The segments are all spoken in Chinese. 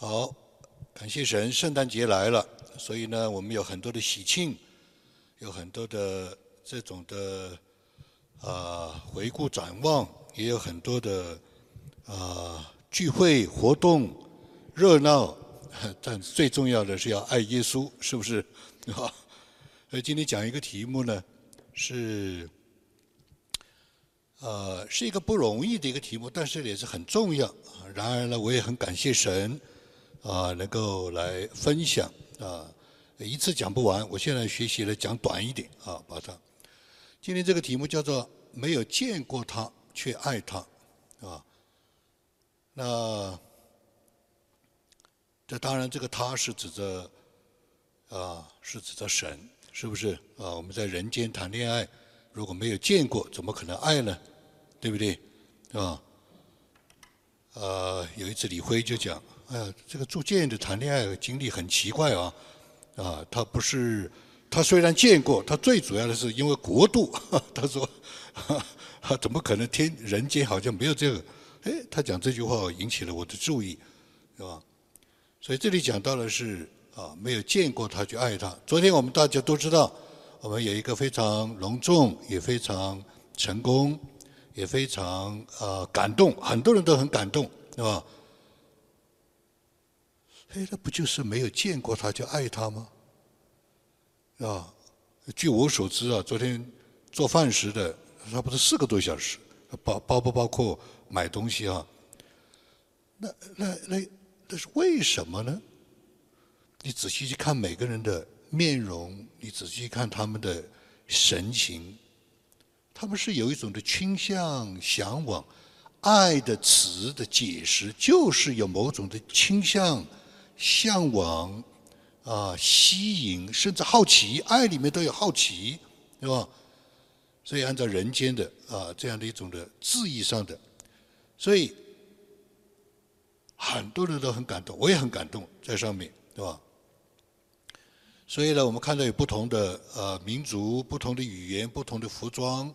好，感谢神，圣诞节来了，所以呢，我们有很多的喜庆，有很多的这种的啊回顾展望，也有很多的啊聚会活动热闹，但最重要的是要爱耶稣，是不是？啊，所以今天讲一个题目呢，是呃是一个不容易的一个题目，但是也是很重要。然而呢，我也很感谢神。啊，能够来分享啊，一次讲不完。我现在学习了讲短一点啊，把它。今天这个题目叫做“没有见过他却爱他”，啊，那这当然这个他是指着啊，是指着神，是不是啊？我们在人间谈恋爱，如果没有见过，怎么可能爱呢？对不对？啊？呃，有一次李辉就讲。呃，这个铸剑的谈恋爱经历很奇怪啊！啊，他不是，他虽然见过，他最主要的是因为国度。他说，怎么可能天人间好像没有这个？哎，他讲这句话引起了我的注意，是吧？所以这里讲到的是啊，没有见过他去爱他。昨天我们大家都知道，我们有一个非常隆重，也非常成功，也非常呃感动，很多人都很感动，是吧？哎，那不就是没有见过他就爱他吗？啊，据我所知啊，昨天做饭时的差不多四个多小时，包包不包括买东西啊？那那那那是为什么呢？你仔细去看每个人的面容，你仔细看他们的神情，他们是有一种的倾向、向往。爱的词的解释就是有某种的倾向。向往，啊，吸引，甚至好奇，爱里面都有好奇，对吧？所以按照人间的啊这样的一种的字义上的，所以很多人都很感动，我也很感动在上面，对吧？所以呢，我们看到有不同的呃民族、不同的语言、不同的服装，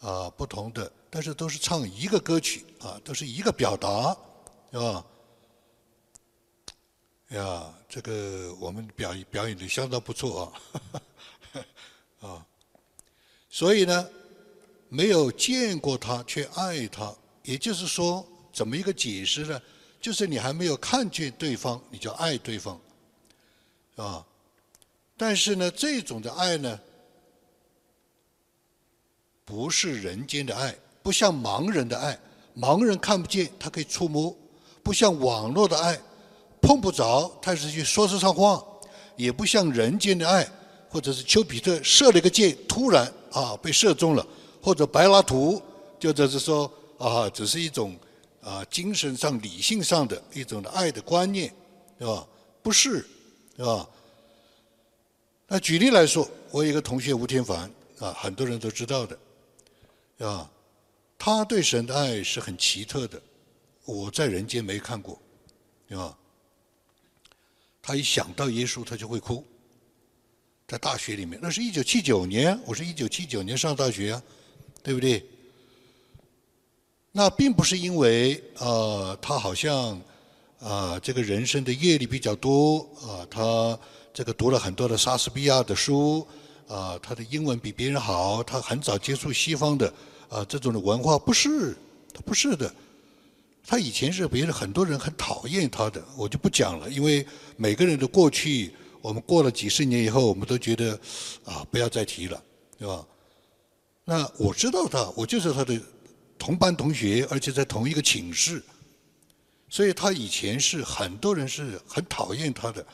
啊，不同的，但是都是唱一个歌曲啊，都是一个表达，对吧？呀，这个我们表演表演的相当不错啊，啊，所以呢，没有见过他却爱他，也就是说，怎么一个解释呢？就是你还没有看见对方，你就爱对方，啊，但是呢，这种的爱呢，不是人间的爱，不像盲人的爱，盲人看不见，他可以触摸，不像网络的爱。碰不着，他是去说得上话，也不像人间的爱，或者是丘比特射了一个箭，突然啊被射中了，或者柏拉图，就这是说啊，只是一种啊精神上、理性上的一种的爱的观念，对吧？不是，对吧？那举例来说，我有一个同学吴天凡啊，很多人都知道的，啊，他对神的爱是很奇特的，我在人间没看过，对吧？他一想到耶稣，他就会哭。在大学里面，那是一九七九年，我是一九七九年上大学啊，对不对？那并不是因为呃，他好像啊，这个人生的阅历比较多啊，他这个读了很多的莎士比亚的书啊，他的英文比别人好，他很早接触西方的啊这种的文化，不是，他不是的。他以前是别人很多人很讨厌他的，我就不讲了，因为每个人的过去，我们过了几十年以后，我们都觉得啊，不要再提了，对吧？那我知道他，我就是他的同班同学，而且在同一个寝室，所以他以前是很多人是很讨厌他的，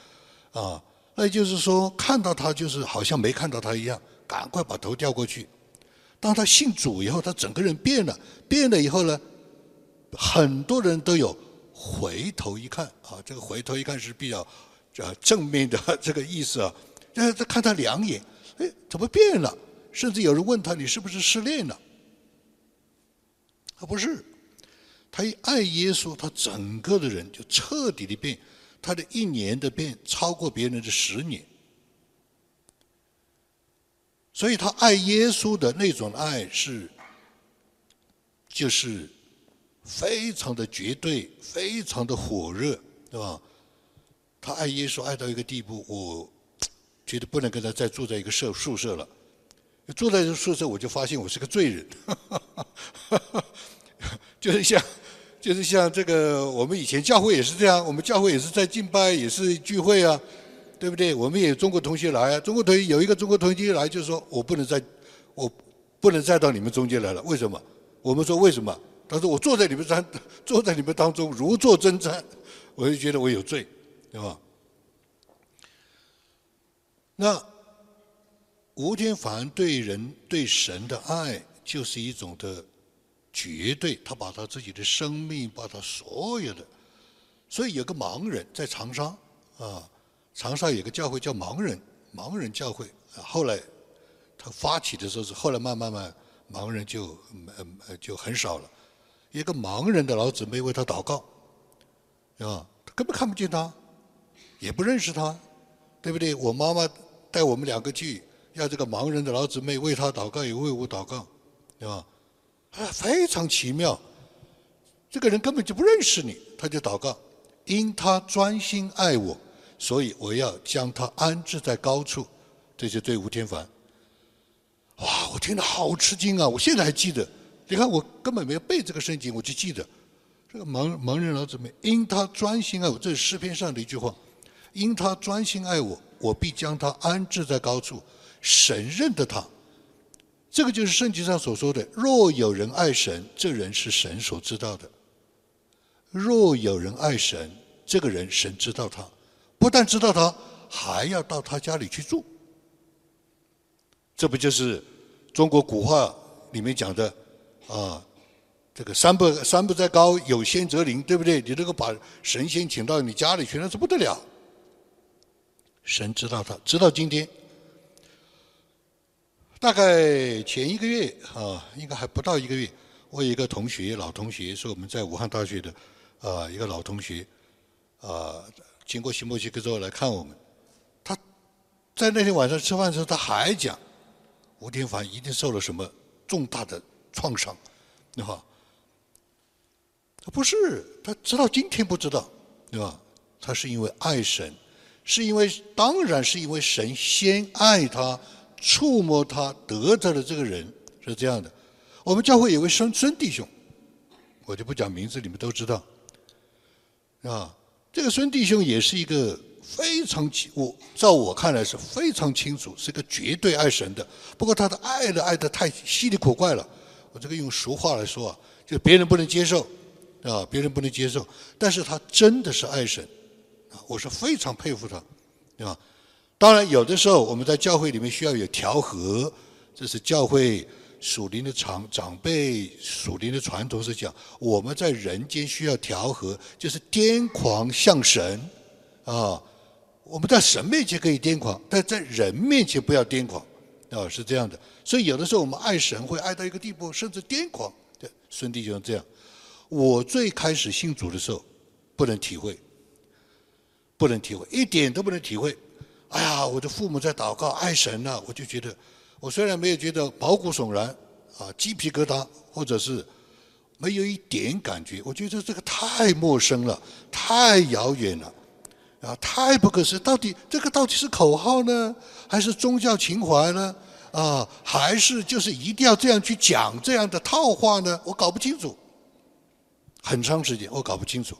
啊，那就是说看到他就是好像没看到他一样，赶快把头掉过去。当他信主以后，他整个人变了，变了以后呢？很多人都有回头一看啊，这个回头一看是比较啊正面的这个意思啊。但是再看他两眼，哎，怎么变了？甚至有人问他：“你是不是失恋了？”他不是，他一爱耶稣，他整个的人就彻底的变，他的一年的变超过别人的十年。所以他爱耶稣的那种爱是，就是。非常的绝对，非常的火热，对吧？他爱耶稣爱到一个地步，我觉得不能跟他再住在一个舍宿舍了。住在这宿舍，我就发现我是个罪人，就是像，就是像这个，我们以前教会也是这样，我们教会也是在敬拜，也是聚会啊，对不对？我们也中国同学来啊，中国同学有一个中国同学来，就是说我不能再，我不能再到你们中间来了，为什么？我们说为什么？他说我坐在你们当，坐在你们当中如坐针毡，我就觉得我有罪。对吧？那吴天凡对人对神的爱，就是一种的绝对。他把他自己的生命，把他所有的，所以有个盲人在长沙啊，长沙有个教会叫盲人盲人教会。后来他发起的时候是后来慢慢慢盲人就呃就很少了。一个盲人的老姊妹为他祷告，啊，他根本看不见他。也不认识他，对不对？我妈妈带我们两个去，要这个盲人的老姊妹为他祷告，也为我祷告，对吧？啊，非常奇妙。这个人根本就不认识你，他就祷告，因他专心爱我，所以我要将他安置在高处。这就对吴天凡。哇，我听得好吃惊啊！我现在还记得，你看我根本没有背这个圣经，我就记得这个盲盲人老子们，因他专心爱我，这是诗篇上的一句话。因他专心爱我，我必将他安置在高处。神认得他，这个就是圣经上所说的：若有人爱神，这人是神所知道的。若有人爱神，这个人神知道他，不但知道他，还要到他家里去住。这不就是中国古话里面讲的啊？这个山不山不在高，有仙则灵，对不对？你这个把神仙请到你家里去，那是不得了。神知道他，直到今天，大概前一个月啊，应该还不到一个月，我有一个同学，老同学，是我们在武汉大学的啊一个老同学，啊，经过新墨西哥之后来看我们，他在那天晚上吃饭的时候，他还讲，吴天凡一定受了什么重大的创伤，对吧？他不是，他直到今天不知道，对吧？他是因为爱神。是因为，当然是因为神先爱他，触摸他，得着了这个人是这样的。我们教会有位孙孙弟兄，我就不讲名字，你们都知道，啊，这个孙弟兄也是一个非常清，我照我看来是非常清楚，是个绝对爱神的。不过他的爱的爱的太稀里古怪了，我这个用俗话来说啊，就别人不能接受，啊，别人不能接受，但是他真的是爱神。啊我是非常佩服他，对吧？当然，有的时候我们在教会里面需要有调和，这是教会属灵的长长辈属灵的传统是讲，我们在人间需要调和，就是癫狂向神啊。我们在神面前可以癫狂，但在人面前不要癫狂啊，是这样的。所以有的时候我们爱神会爱到一个地步，甚至癫狂。对，孙弟兄这样。我最开始信主的时候，不能体会。不能体会，一点都不能体会。哎呀，我的父母在祷告爱神呐，我就觉得，我虽然没有觉得毛骨悚然啊，鸡皮疙瘩，或者是没有一点感觉，我觉得这个太陌生了，太遥远了，啊，太不可思议。到底这个到底是口号呢，还是宗教情怀呢？啊，还是就是一定要这样去讲这样的套话呢？我搞不清楚，很长时间我搞不清楚。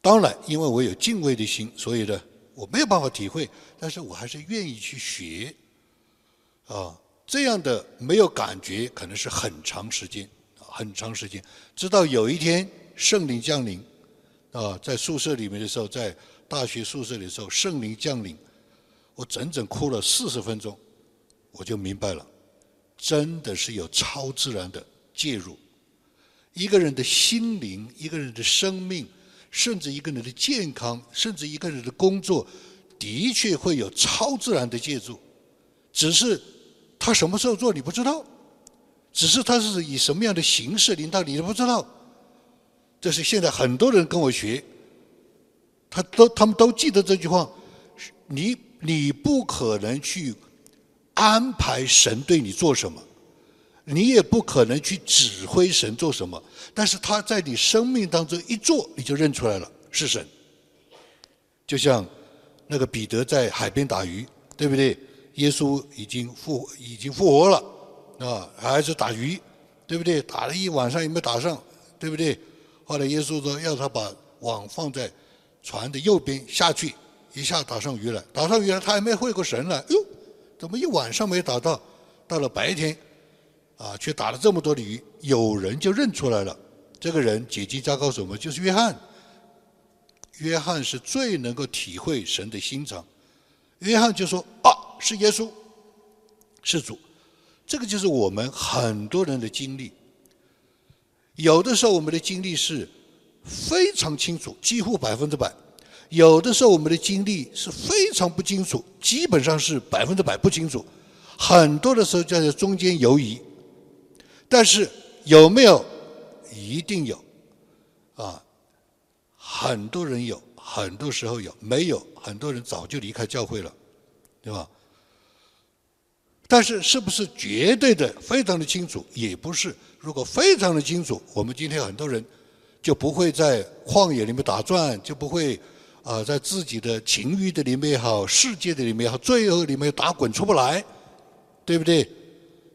当然，因为我有敬畏的心，所以呢，我没有办法体会，但是我还是愿意去学。啊，这样的没有感觉，可能是很长时间，很长时间，直到有一天圣灵降临，啊，在宿舍里面的时候，在大学宿舍里的时候，圣灵降临，我整整哭了四十分钟，我就明白了，真的是有超自然的介入，一个人的心灵，一个人的生命。甚至一个人的健康，甚至一个人的工作，的确会有超自然的借助，只是他什么时候做你不知道，只是他是以什么样的形式领导你都不知道。这是现在很多人跟我学，他都他们都记得这句话：你你不可能去安排神对你做什么。你也不可能去指挥神做什么，但是他在你生命当中一做，你就认出来了是神，就像那个彼得在海边打鱼，对不对？耶稣已经复已经复活了，啊，还是打鱼，对不对？打了一晚上也没打上，对不对？后来耶稣说要他把网放在船的右边下去，一下打上鱼来，打上鱼来他还没回过神来，哟，怎么一晚上没打到？到了白天，啊，却打了这么多的鱼，有人就认出来了，这个人解经加高什么？就是约翰。约翰是最能够体会神的心肠，约翰就说啊。是耶稣，是主，这个就是我们很多人的经历。有的时候我们的经历是非常清楚，几乎百分之百；有的时候我们的经历是非常不清楚，基本上是百分之百不清楚。很多的时候就在中间游移。但是有没有？一定有，啊，很多人有，很多时候有；没有，很多人早就离开教会了，对吧？但是是不是绝对的非常的清楚？也不是。如果非常的清楚，我们今天很多人就不会在旷野里面打转，就不会啊在自己的情欲的里面也好，世界的里面也好，罪恶里面打滚出不来，对不对？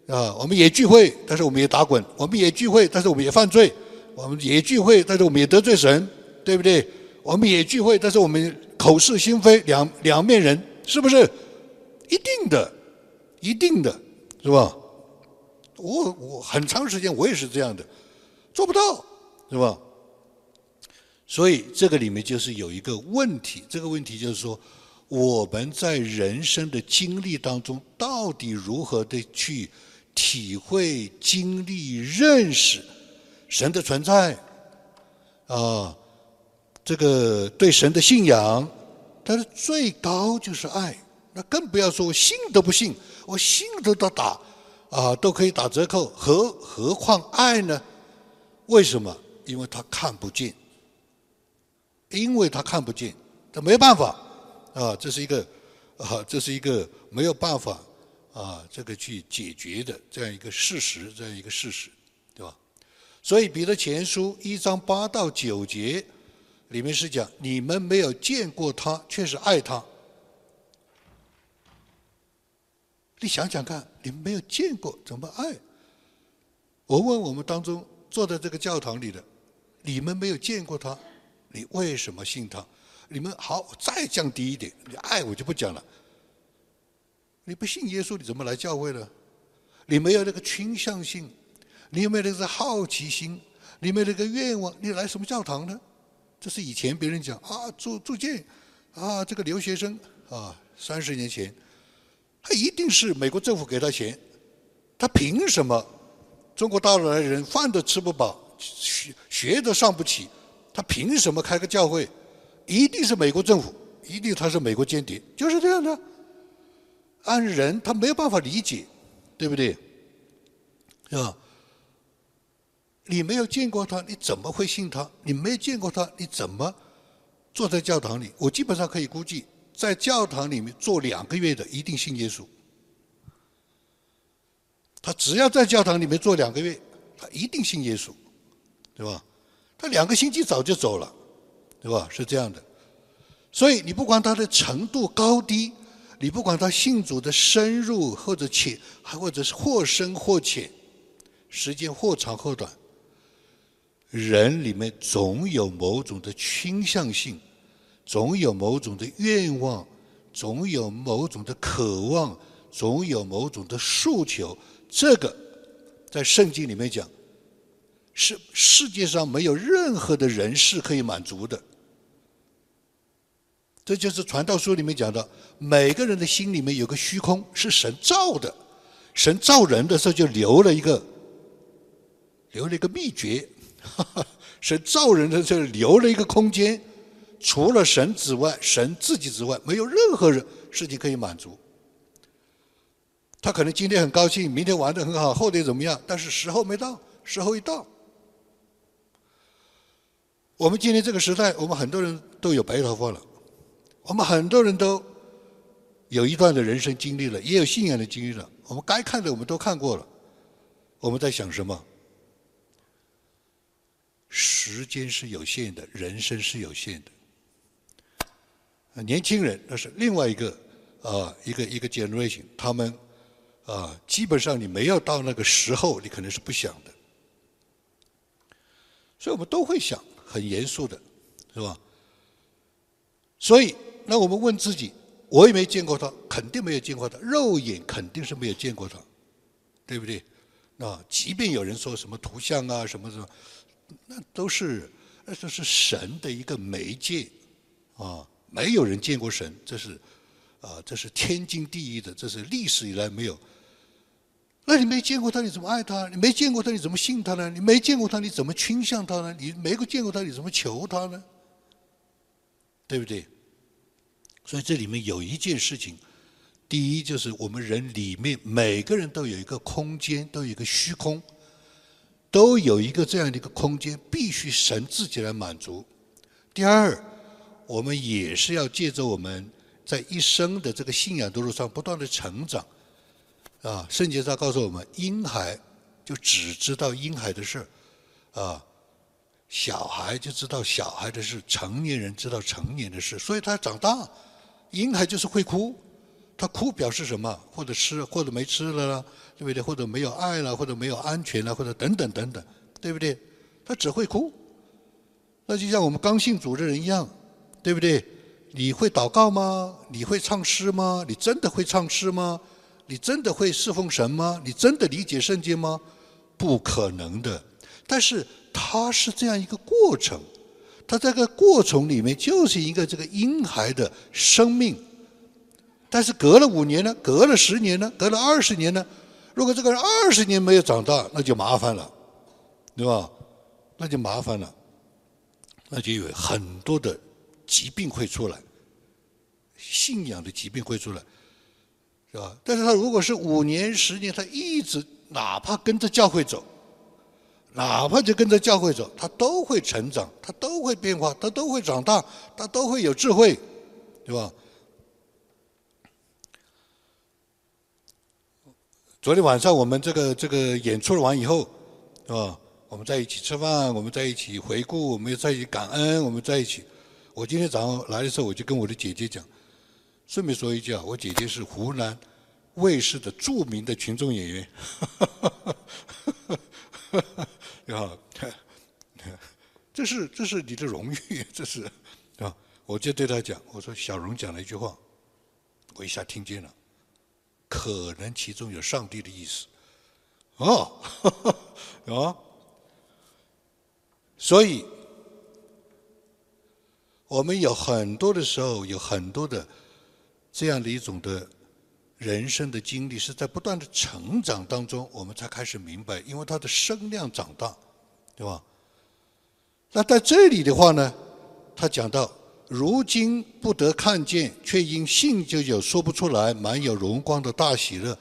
啊，我们也聚会，但是我们也打滚；我们也聚会，但是我们也犯罪；我们也聚会，但是我们也得罪神，对不对？我们也聚会，但是我们口是心非，两两面人，是不是？一定的。一定的，是吧？我我很长时间我也是这样的，做不到，是吧？所以这个里面就是有一个问题，这个问题就是说，我们在人生的经历当中，到底如何的去体会、经历、认识神的存在啊？这个对神的信仰，它的最高就是爱，那更不要说信都不信。我信都都打，啊，都可以打折扣，何何况爱呢？为什么？因为他看不见，因为他看不见，他没办法，啊，这是一个，啊，这是一个没有办法，啊，这个去解决的这样一个事实，这样一个事实，对吧？所以彼得前书一章八到九节里面是讲，你们没有见过他，却是爱他。你想想看，你没有见过怎么爱？我问我们当中坐在这个教堂里的，你们没有见过他，你为什么信他？你们好，再降低一点，你爱我就不讲了。你不信耶稣，你怎么来教会呢？你没有那个倾向性，你有没有那个好奇心？你没有那个愿望，你来什么教堂呢？这是以前别人讲啊，住住建啊，这个留学生啊，三十年前。他一定是美国政府给他钱，他凭什么？中国大陆来的人饭都吃不饱，学学都上不起，他凭什么开个教会？一定是美国政府，一定他是美国间谍，就是这样的。按人他没有办法理解，对不对？是吧？你没有见过他，你怎么会信他？你没见过他，你怎么坐在教堂里？我基本上可以估计。在教堂里面做两个月的一定信耶稣，他只要在教堂里面做两个月，他一定信耶稣，对吧？他两个星期早就走了，对吧？是这样的。所以你不管他的程度高低，你不管他信主的深入或者浅，还或者是或深或浅，时间或长或短，人里面总有某种的倾向性。总有某种的愿望，总有某种的渴望，总有某种的诉求。这个在圣经里面讲，是世界上没有任何的人是可以满足的。这就是传道书里面讲的，每个人的心里面有个虚空，是神造的。神造人的时候就留了一个，留了一个秘诀。神造人的时候留了一个空间。除了神之外，神自己之外，没有任何人事情可以满足。他可能今天很高兴，明天玩的很好，后天怎么样？但是时候没到，时候一到，我们今天这个时代，我们很多人都有白头发了，我们很多人都有一段的人生经历了，也有信仰的经历了。我们该看的我们都看过了，我们在想什么？时间是有限的，人生是有限的。年轻人那是另外一个啊一个一个 generation，他们啊基本上你没有到那个时候，你可能是不想的。所以我们都会想，很严肃的，是吧？所以，那我们问自己：我也没见过他，肯定没有见过他，肉眼肯定是没有见过他，对不对？啊，即便有人说什么图像啊，什么什么，那都是那都是神的一个媒介啊，没有人见过神，这是啊，这是天经地义的，这是历史以来没有。那你没见过他，你怎么爱他？你没见过他，你怎么信他呢？你没见过他，你怎么倾向他呢？你没见过他，你怎么求他呢？对不对？所以这里面有一件事情，第一就是我们人里面每个人都有一个空间，都有一个虚空，都有一个这样的一个空间，必须神自己来满足。第二，我们也是要借着我们在一生的这个信仰的路上不断的成长。啊，圣经上告诉我们，婴孩就只知道婴孩的事啊，小孩就知道小孩的事，成年人知道成年的事。所以他长大，婴孩就是会哭，他哭表示什么？或者吃，或者没吃了啦，对不对？或者没有爱了，或者没有安全了，或者等等等等，对不对？他只会哭。那就像我们刚信主的人一样，对不对？你会祷告吗？你会唱诗吗？你真的会唱诗吗？你真的会侍奉神吗？你真的理解圣经吗？不可能的。但是它是这样一个过程，它这个过程里面就是一个这个婴孩的生命。但是隔了五年呢？隔了十年呢？隔了二十年呢？如果这个人二十年没有长大，那就麻烦了，对吧？那就麻烦了，那就有很多的疾病会出来，信仰的疾病会出来。是吧？但是他如果是五年、十年，他一直哪怕跟着教会走，哪怕就跟着教会走，他都会成长，他都会变化，他都会长大，他都会有智慧，对吧？昨天晚上我们这个这个演出完以后，是吧？我们在一起吃饭，我们在一起回顾，我们在一起感恩，我们在一起。我今天早上来的时候，我就跟我的姐姐讲。顺便说一句啊，我姐姐是湖南卫视的著名的群众演员，啊，这是这是你的荣誉，这是啊，我就对她讲，我说小荣讲了一句话，我一下听见了，可能其中有上帝的意思，哦，啊，所以我们有很多的时候，有很多的。这样的一种的人生的经历，是在不断的成长当中，我们才开始明白，因为他的声量长大，对吧？那在这里的话呢，他讲到，如今不得看见，却因信就有说不出来、满有荣光的大喜乐，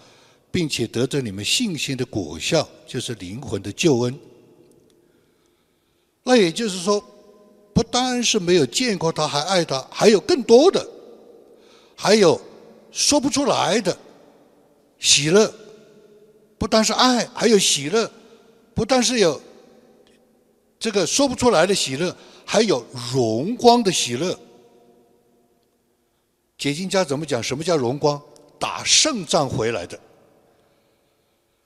并且得着你们信心的果效，就是灵魂的救恩。那也就是说，不单是没有见过他，还爱他，还有更多的。还有说不出来的喜乐，不单是爱，还有喜乐；不但是有这个说不出来的喜乐，还有荣光的喜乐。解经家怎么讲？什么叫荣光？打胜仗回来的，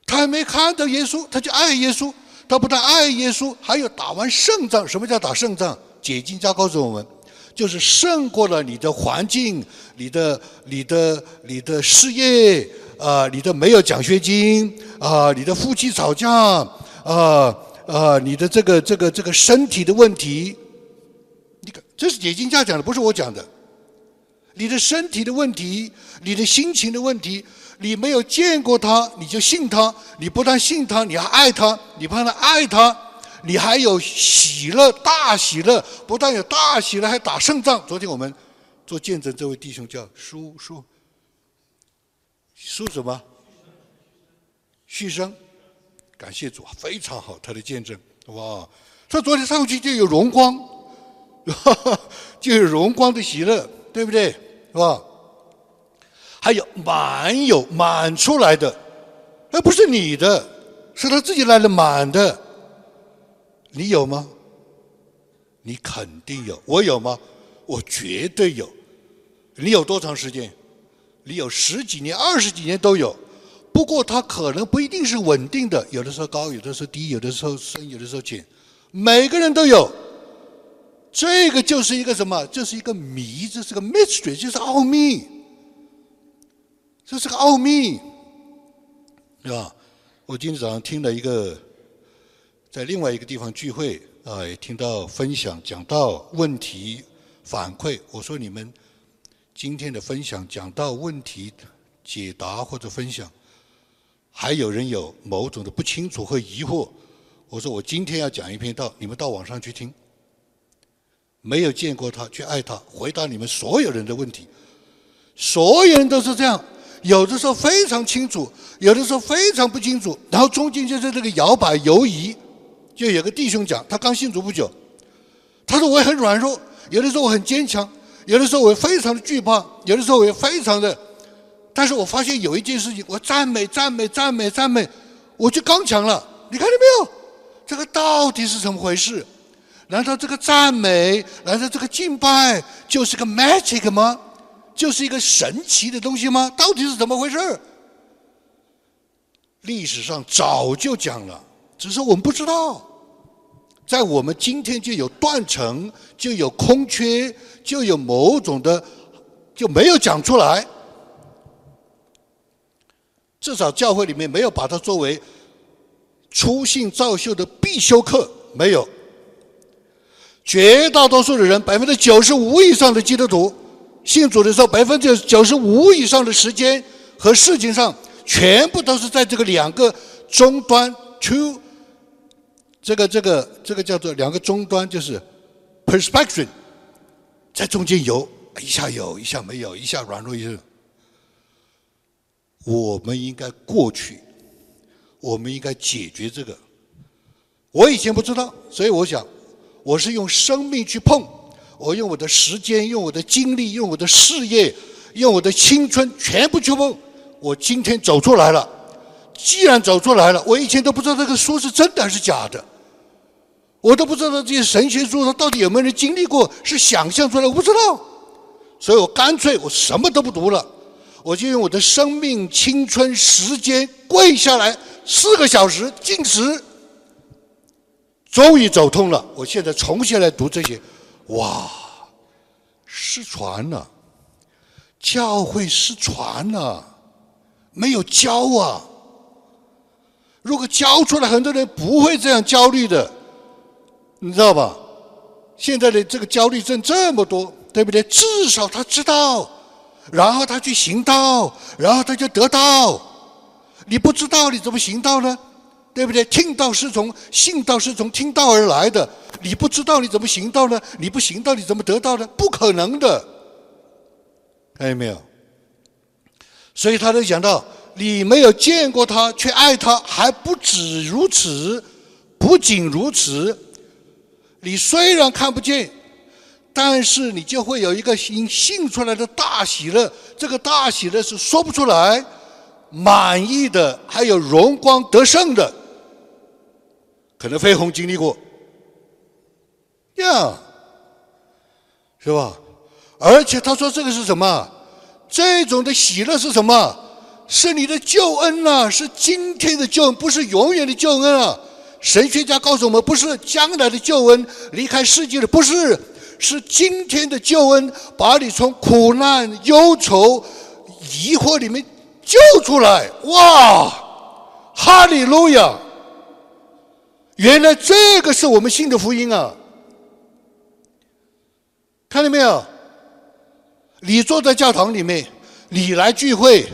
他还没看到耶稣，他就爱耶稣。他不但爱耶稣，还有打完胜仗。什么叫打胜仗？解经家告诉我们。就是胜过了你的环境，你的、你的、你的事业啊，你的没有奖学金啊，你的夫妻吵架啊啊，你的这个、这个、这个身体的问题，你看，这是解经家讲的，不是我讲的。你的身体的问题，你的心情的问题，你没有见过他，你就信他，你不但信他，你还爱他，你不但爱他。你还有喜乐，大喜乐，不但有大喜乐，还打胜仗。昨天我们做见证，这位弟兄叫叔叔，叔什么？旭生，感谢主，非常好，他的见证，哇！他昨天上去就有荣光，就有荣光的喜乐，对不对？是吧？还有满有满出来的，那不是你的，是他自己来的满的。你有吗？你肯定有。我有吗？我绝对有。你有多长时间？你有十几年、二十几年都有。不过它可能不一定是稳定的，有的时候高，有的时候低，有的时候深，有的时候浅。每个人都有。这个就是一个什么？这是一个谜，这是个 mystery，就是奥秘。这是个奥秘，是吧？我今天早上听了一个，在另外一个地方聚会啊，也听到分享讲到问题反馈。我说你们今天的分享讲到问题解答或者分享，还有人有某种的不清楚和疑惑。我说我今天要讲一篇道，你们到网上去听。没有见过他，去爱他，回答你们所有人的问题。所有人都是这样。有的时候非常清楚，有的时候非常不清楚，然后中间就是这个摇摆犹疑。就有个弟兄讲，他刚信主不久，他说我也很软弱，有的时候我很坚强，有的时候我非常的惧怕，有的时候我也非常的，但是我发现有一件事情，我赞美赞美赞美赞美，我就刚强了。你看见没有？这个到底是怎么回事？难道这个赞美，难道这个敬拜就是个 magic 吗？就是一个神奇的东西吗？到底是怎么回事？历史上早就讲了，只是我们不知道。在我们今天就有断层，就有空缺，就有某种的就没有讲出来。至少教会里面没有把它作为初信造就的必修课，没有。绝大多数的人，百分之九十五以上的基督徒。信主的时候，百分之九十五以上的时间和事情上，全部都是在这个两个终端 （two） 这个这个这个叫做两个终端，就是 perspective，在中间游，一下有，一下没有，一下软弱，一下。我们应该过去，我们应该解决这个。我以前不知道，所以我想，我是用生命去碰。我用我的时间，用我的精力，用我的事业，用我的青春，全部去碰。我今天走出来了。既然走出来了，我以前都不知道这个书是真的还是假的，我都不知道这些神学书它到底有没有人经历过，是想象出来，我不知道。所以我干脆我什么都不读了，我就用我的生命、青春、时间跪下来四个小时进食，终于走通了。我现在重新来读这些。哇，失传了，教会失传了，没有教啊。如果教出来，很多人不会这样焦虑的，你知道吧？现在的这个焦虑症这么多，对不对？至少他知道，然后他去行道，然后他就得到。你不知道，你怎么行道呢？对不对？听道是从信道是从听道而来的。你不知道你怎么行道呢？你不行道你怎么得到呢？不可能的，看见没有？所以他就讲到：你没有见过他，却爱他，还不止如此，不仅如此，你虽然看不见，但是你就会有一个新信出来的大喜乐。这个大喜乐是说不出来，满意的，还有荣光得胜的。可能飞鸿经历过，呀，是吧？而且他说这个是什么？这种的喜乐是什么？是你的救恩呐，是今天的救恩，不是永远的救恩啊！神学家告诉我们，不是将来的救恩，离开世界的不是，是今天的救恩，把你从苦难、忧愁、疑惑里面救出来。哇，哈利路亚！原来这个是我们信的福音啊！看到没有？你坐在教堂里面，你来聚会，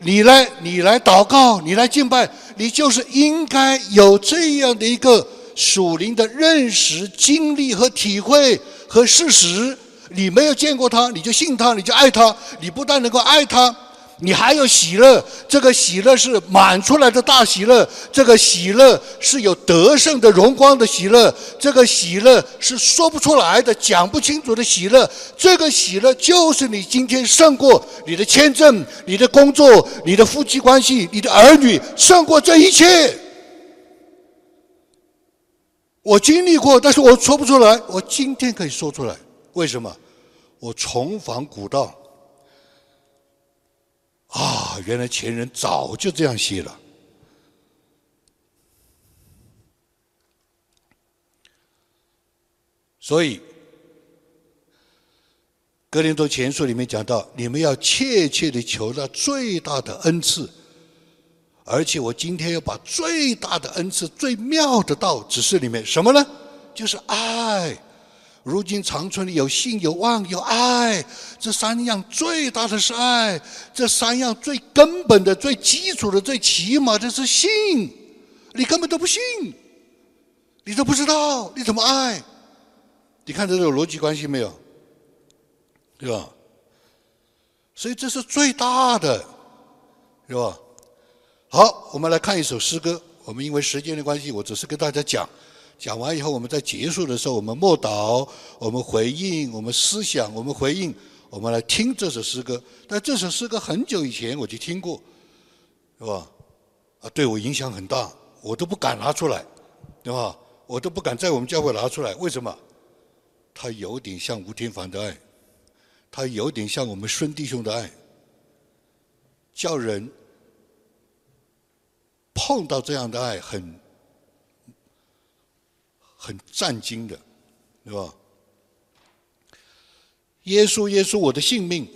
你来你来祷告，你来敬拜，你就是应该有这样的一个属灵的认识、经历和体会和事实。你没有见过他，你就信他，你就爱他。你不但能够爱他。你还有喜乐，这个喜乐是满出来的大喜乐，这个喜乐是有得胜的荣光的喜乐，这个喜乐是说不出来的、讲不清楚的喜乐。这个喜乐就是你今天胜过你的签证、你的工作、你的夫妻关系、你的儿女，胜过这一切。我经历过，但是我说不出来。我今天可以说出来，为什么？我重返古道。啊，原来前人早就这样写了。所以，《格林多前书》里面讲到，你们要切切的求那最大的恩赐，而且我今天要把最大的恩赐、最妙的道指示里面什么呢？就是爱。如今长春里有信、有望、有爱，这三样最大的是爱，这三样最根本的、最基础的、最起码的是信。你根本都不信，你都不知道你怎么爱。你看这有逻辑关系没有？对吧？所以这是最大的，是吧？好，我们来看一首诗歌。我们因为时间的关系，我只是跟大家讲。讲完以后，我们在结束的时候，我们默祷，我们回应，我们思想，我们回应，我们来听这首诗歌。但这首诗歌很久以前我就听过，是吧？啊，对我影响很大，我都不敢拿出来，对吧？我都不敢在我们教会拿出来。为什么？他有点像吴天凡的爱，他有点像我们孙弟兄的爱，叫人碰到这样的爱很很震惊的，对吧？耶稣，耶稣，我的性命，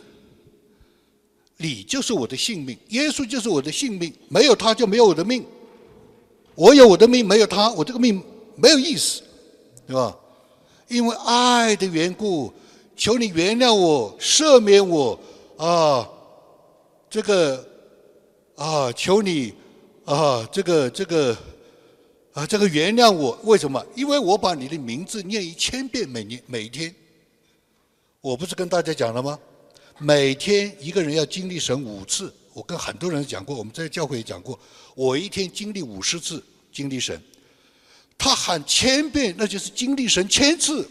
你就是我的性命，耶稣就是我的性命，没有他就没有我的命，我有我的命，没有他，我这个命没有意思，对吧？因为爱的缘故，求你原谅我，赦免我啊！这个啊，求你啊，这个这个啊，这个原谅我。为什么？因为我把你的名字念一千遍，每年每天，我不是跟大家讲了吗？每天一个人要经历神五次。我跟很多人讲过，我们在教会也讲过，我一天经历五十次经历神。他喊千遍，那就是经历神千次。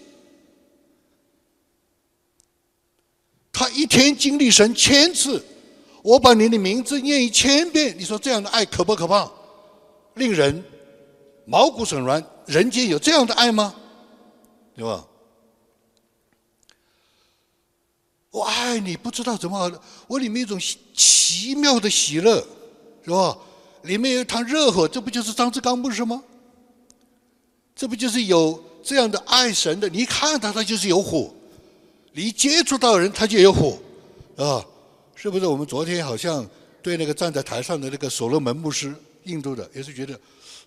他一天经历神千次，我把你的名字念一千遍，你说这样的爱可不可怕？令人毛骨悚然。人间有这样的爱吗？对吧？我爱你，不知道怎么，我里面一种奇妙的喜乐，是吧？里面有一滩热火，这不就是张志刚牧师吗？这不就是有这样的爱神的？你一看他，他就是有火；你一接触到人，他就有火，啊，是不是？我们昨天好像对那个站在台上的那个所罗门牧师，印度的，也是觉得，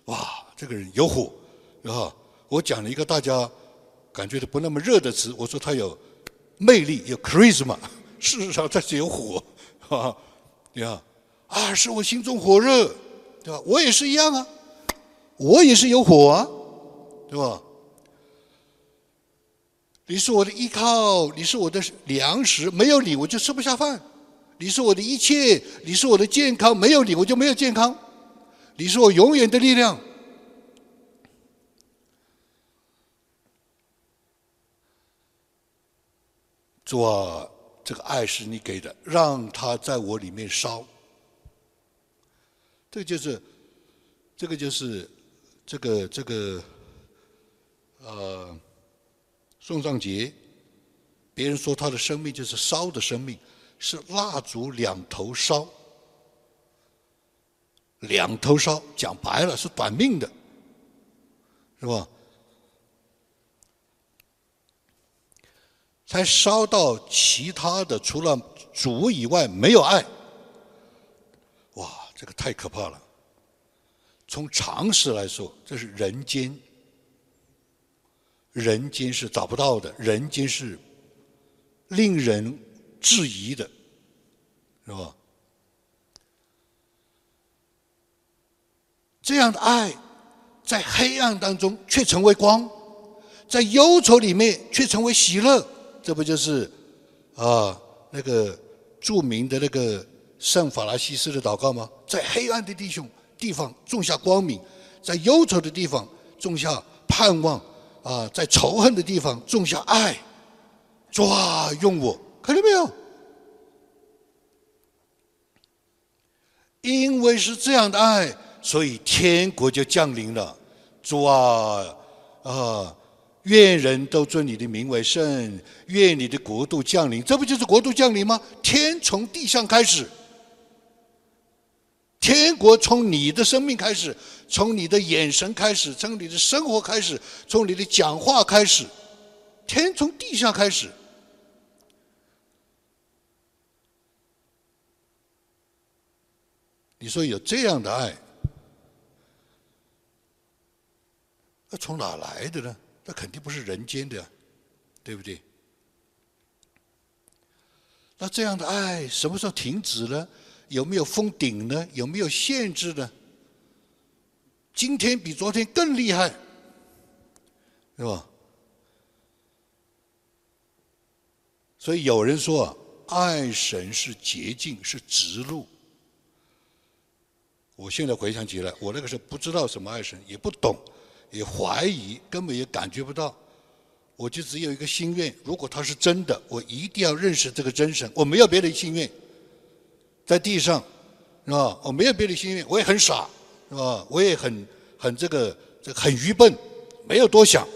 哇，这个人有火，啊！我讲了一个大家感觉的不那么热的词，我说他有魅力，有 charisma。事实上他是有火，啊，你看，啊，是我心中火热，对吧？我也是一样啊，我也是有火啊。对吧？你是我的依靠，你是我的粮食，没有你我就吃不下饭。你是我的一切，你是我的健康，没有你我就没有健康。你是我永远的力量。主啊，这个爱是你给的，让它在我里面烧。这就是，这个就是，这个这个。呃，宋尚杰，别人说他的生命就是烧的生命，是蜡烛两头烧，两头烧，讲白了是短命的，是吧？才烧到其他的，除了主以外没有爱，哇，这个太可怕了。从常识来说，这是人间。人间是找不到的，人间是令人质疑的，是吧？这样的爱，在黑暗当中却成为光，在忧愁里面却成为喜乐，这不就是啊那个著名的那个圣法拉西斯的祷告吗？在黑暗的弟兄地方种下光明，在忧愁的地方种下盼望。啊，在仇恨的地方种下爱，抓用我，看到没有？因为是这样的爱，所以天国就降临了。主啊，啊，愿人都尊你的名为圣，愿你的国度降临。这不就是国度降临吗？天从地上开始，天国从你的生命开始，从你的眼神开始，从你的生活开始，从你的讲话开始，天从地下开始。你说有这样的爱，从哪来的呢？那肯定不是人间的，对不对？那这样的爱什么时候停止呢？有没有封顶呢？有没有限制呢？今天比昨天更厉害，是吧？所以有人说，爱神是捷径，是直路。我现在回想起来，我那个时候不知道什么爱神，也不懂，也怀疑，根本也感觉不到。我就只有一个心愿：如果他是真的，我一定要认识这个真神。我没有别的心愿，在地上，是吧？我没有别的心愿，我也很傻，是吧？我也很很这个这很愚笨，没有多想。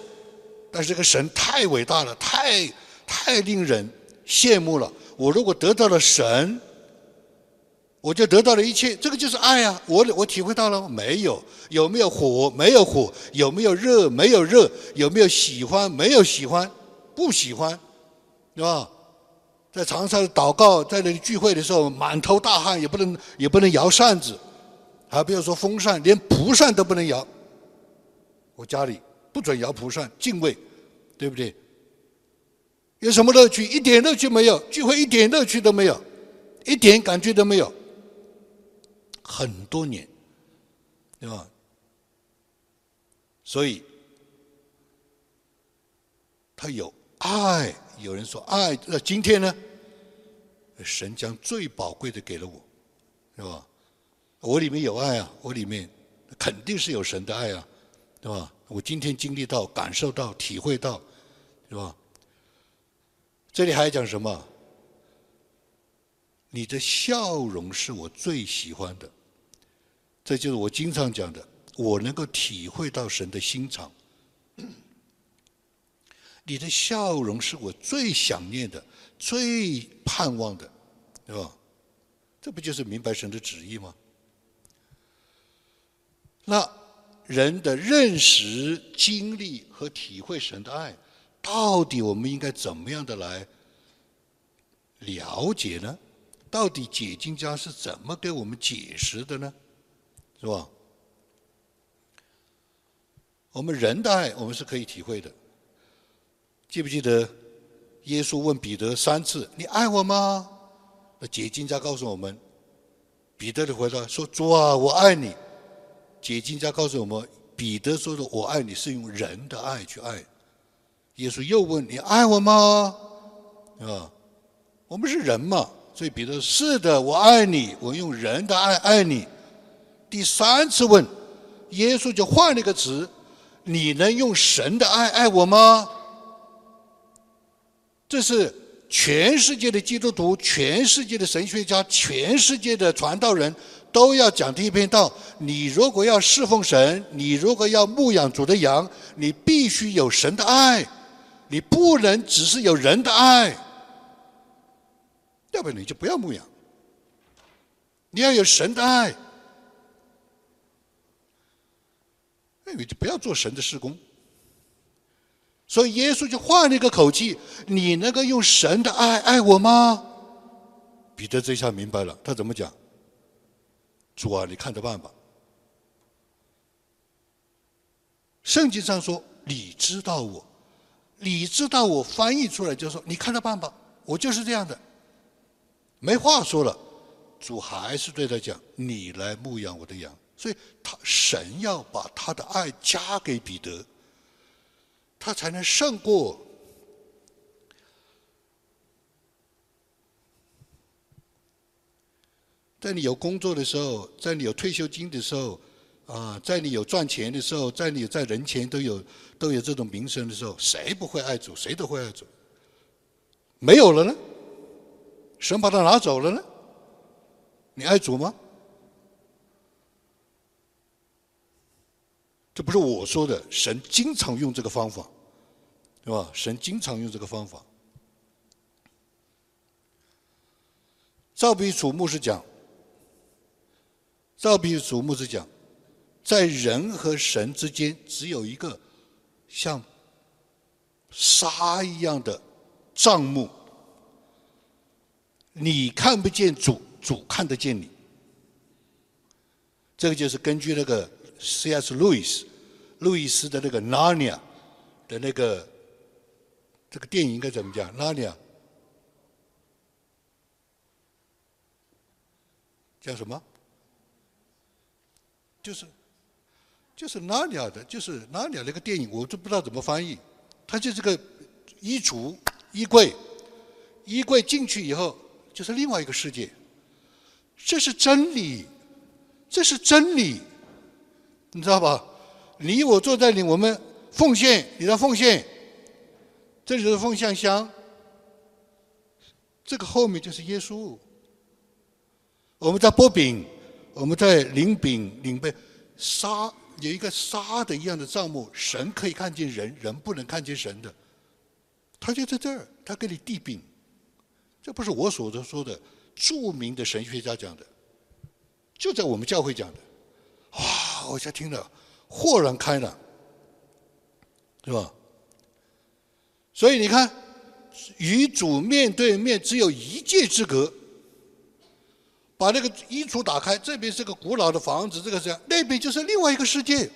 但是这个神太伟大了，太太令人羡慕了。我如果得到了神。我就得到了一切，这个就是爱啊！我我体会到了没有？有没有火？没有火。有没有热？没有热。有没有喜欢？没有喜欢，不喜欢，是吧？在长沙祷告，在那里聚会的时候，满头大汗，也不能也不能摇扇子，还不要说风扇，连蒲扇都不能摇。我家里不准摇蒲扇，敬畏，对不对？有什么乐趣？一点乐趣没有，聚会一点乐趣都没有，一点感觉都没有。很多年，对吧？所以，他有爱。有人说爱，那今天呢？神将最宝贵的给了我，是吧？我里面有爱啊，我里面肯定是有神的爱啊，对吧？我今天经历到、感受到、体会到，是吧？这里还讲什么？你的笑容是我最喜欢的。这就是我经常讲的，我能够体会到神的心肠。你的笑容是我最想念的、最盼望的，对吧？这不就是明白神的旨意吗？那人的认识、经历和体会神的爱，到底我们应该怎么样的来了解呢？到底解经家是怎么给我们解释的呢？是吧？我们人的爱，我们是可以体会的。记不记得耶稣问彼得三次：“你爱我吗？”那解经家告诉我们，彼得的回答说：“主啊，我爱你。”解经家告诉我们，彼得说的“我爱你”是用人的爱去爱。耶稣又问：“你爱我吗？”啊，我们是人嘛，所以彼得是的，我爱你，我用人的爱爱你。第三次问，耶稣就换了一个词：“你能用神的爱爱我吗？”这是全世界的基督徒、全世界的神学家、全世界的传道人都要讲的一篇道。你如果要侍奉神，你如果要牧养主的羊，你必须有神的爱，你不能只是有人的爱，要不然你就不要牧养。你要有神的爱。你就不要做神的施工，所以耶稣就换了一个口气：“你能够用神的爱爱我吗？”彼得这下明白了，他怎么讲？主啊，你看着办吧。圣经上说：“你知道我，你知道我。”翻译出来就说：“你看着办吧，我就是这样的，没话说了。”主还是对他讲：“你来牧养我的羊。”所以，他神要把他的爱加给彼得，他才能胜过。在你有工作的时候，在你有退休金的时候，啊，在你有赚钱的时候，在你在人前都有都有这种名声的时候，谁不会爱主？谁都会爱主。没有了呢？神把他拿走了呢？你爱主吗？这不是我说的，神经常用这个方法，对吧？神经常用这个方法。赵比楚牧师讲，照比主牧师讲，在人和神之间只有一个像沙一样的账目，你看不见主，主看得见你。这个就是根据那个 C.S. 路易斯路易斯的那个《纳尼亚》的那个这个电影应该怎么讲？《纳尼亚》叫什么？就是就是《纳尼亚》的，就是《纳尼亚》那个电影，我都不知道怎么翻译。它就是个衣橱、衣柜，衣柜进去以后就是另外一个世界。这是真理。这是真理，你知道吧？你我坐在里，我们奉献，你的奉献，这里是奉献箱，这个后面就是耶稣。我们在剥饼，我们在领饼领杯，沙有一个沙的一样的账目，神可以看见人，人不能看见神的，他就在这儿，他给你递饼，这不是我所说的著名的神学家讲的。就在我们教会讲的，哇！我才听了，豁然开朗，是吧？所以你看，与主面对面只有一界之隔。把那个衣橱打开，这边是个古老的房子，这个是那边就是另外一个世界。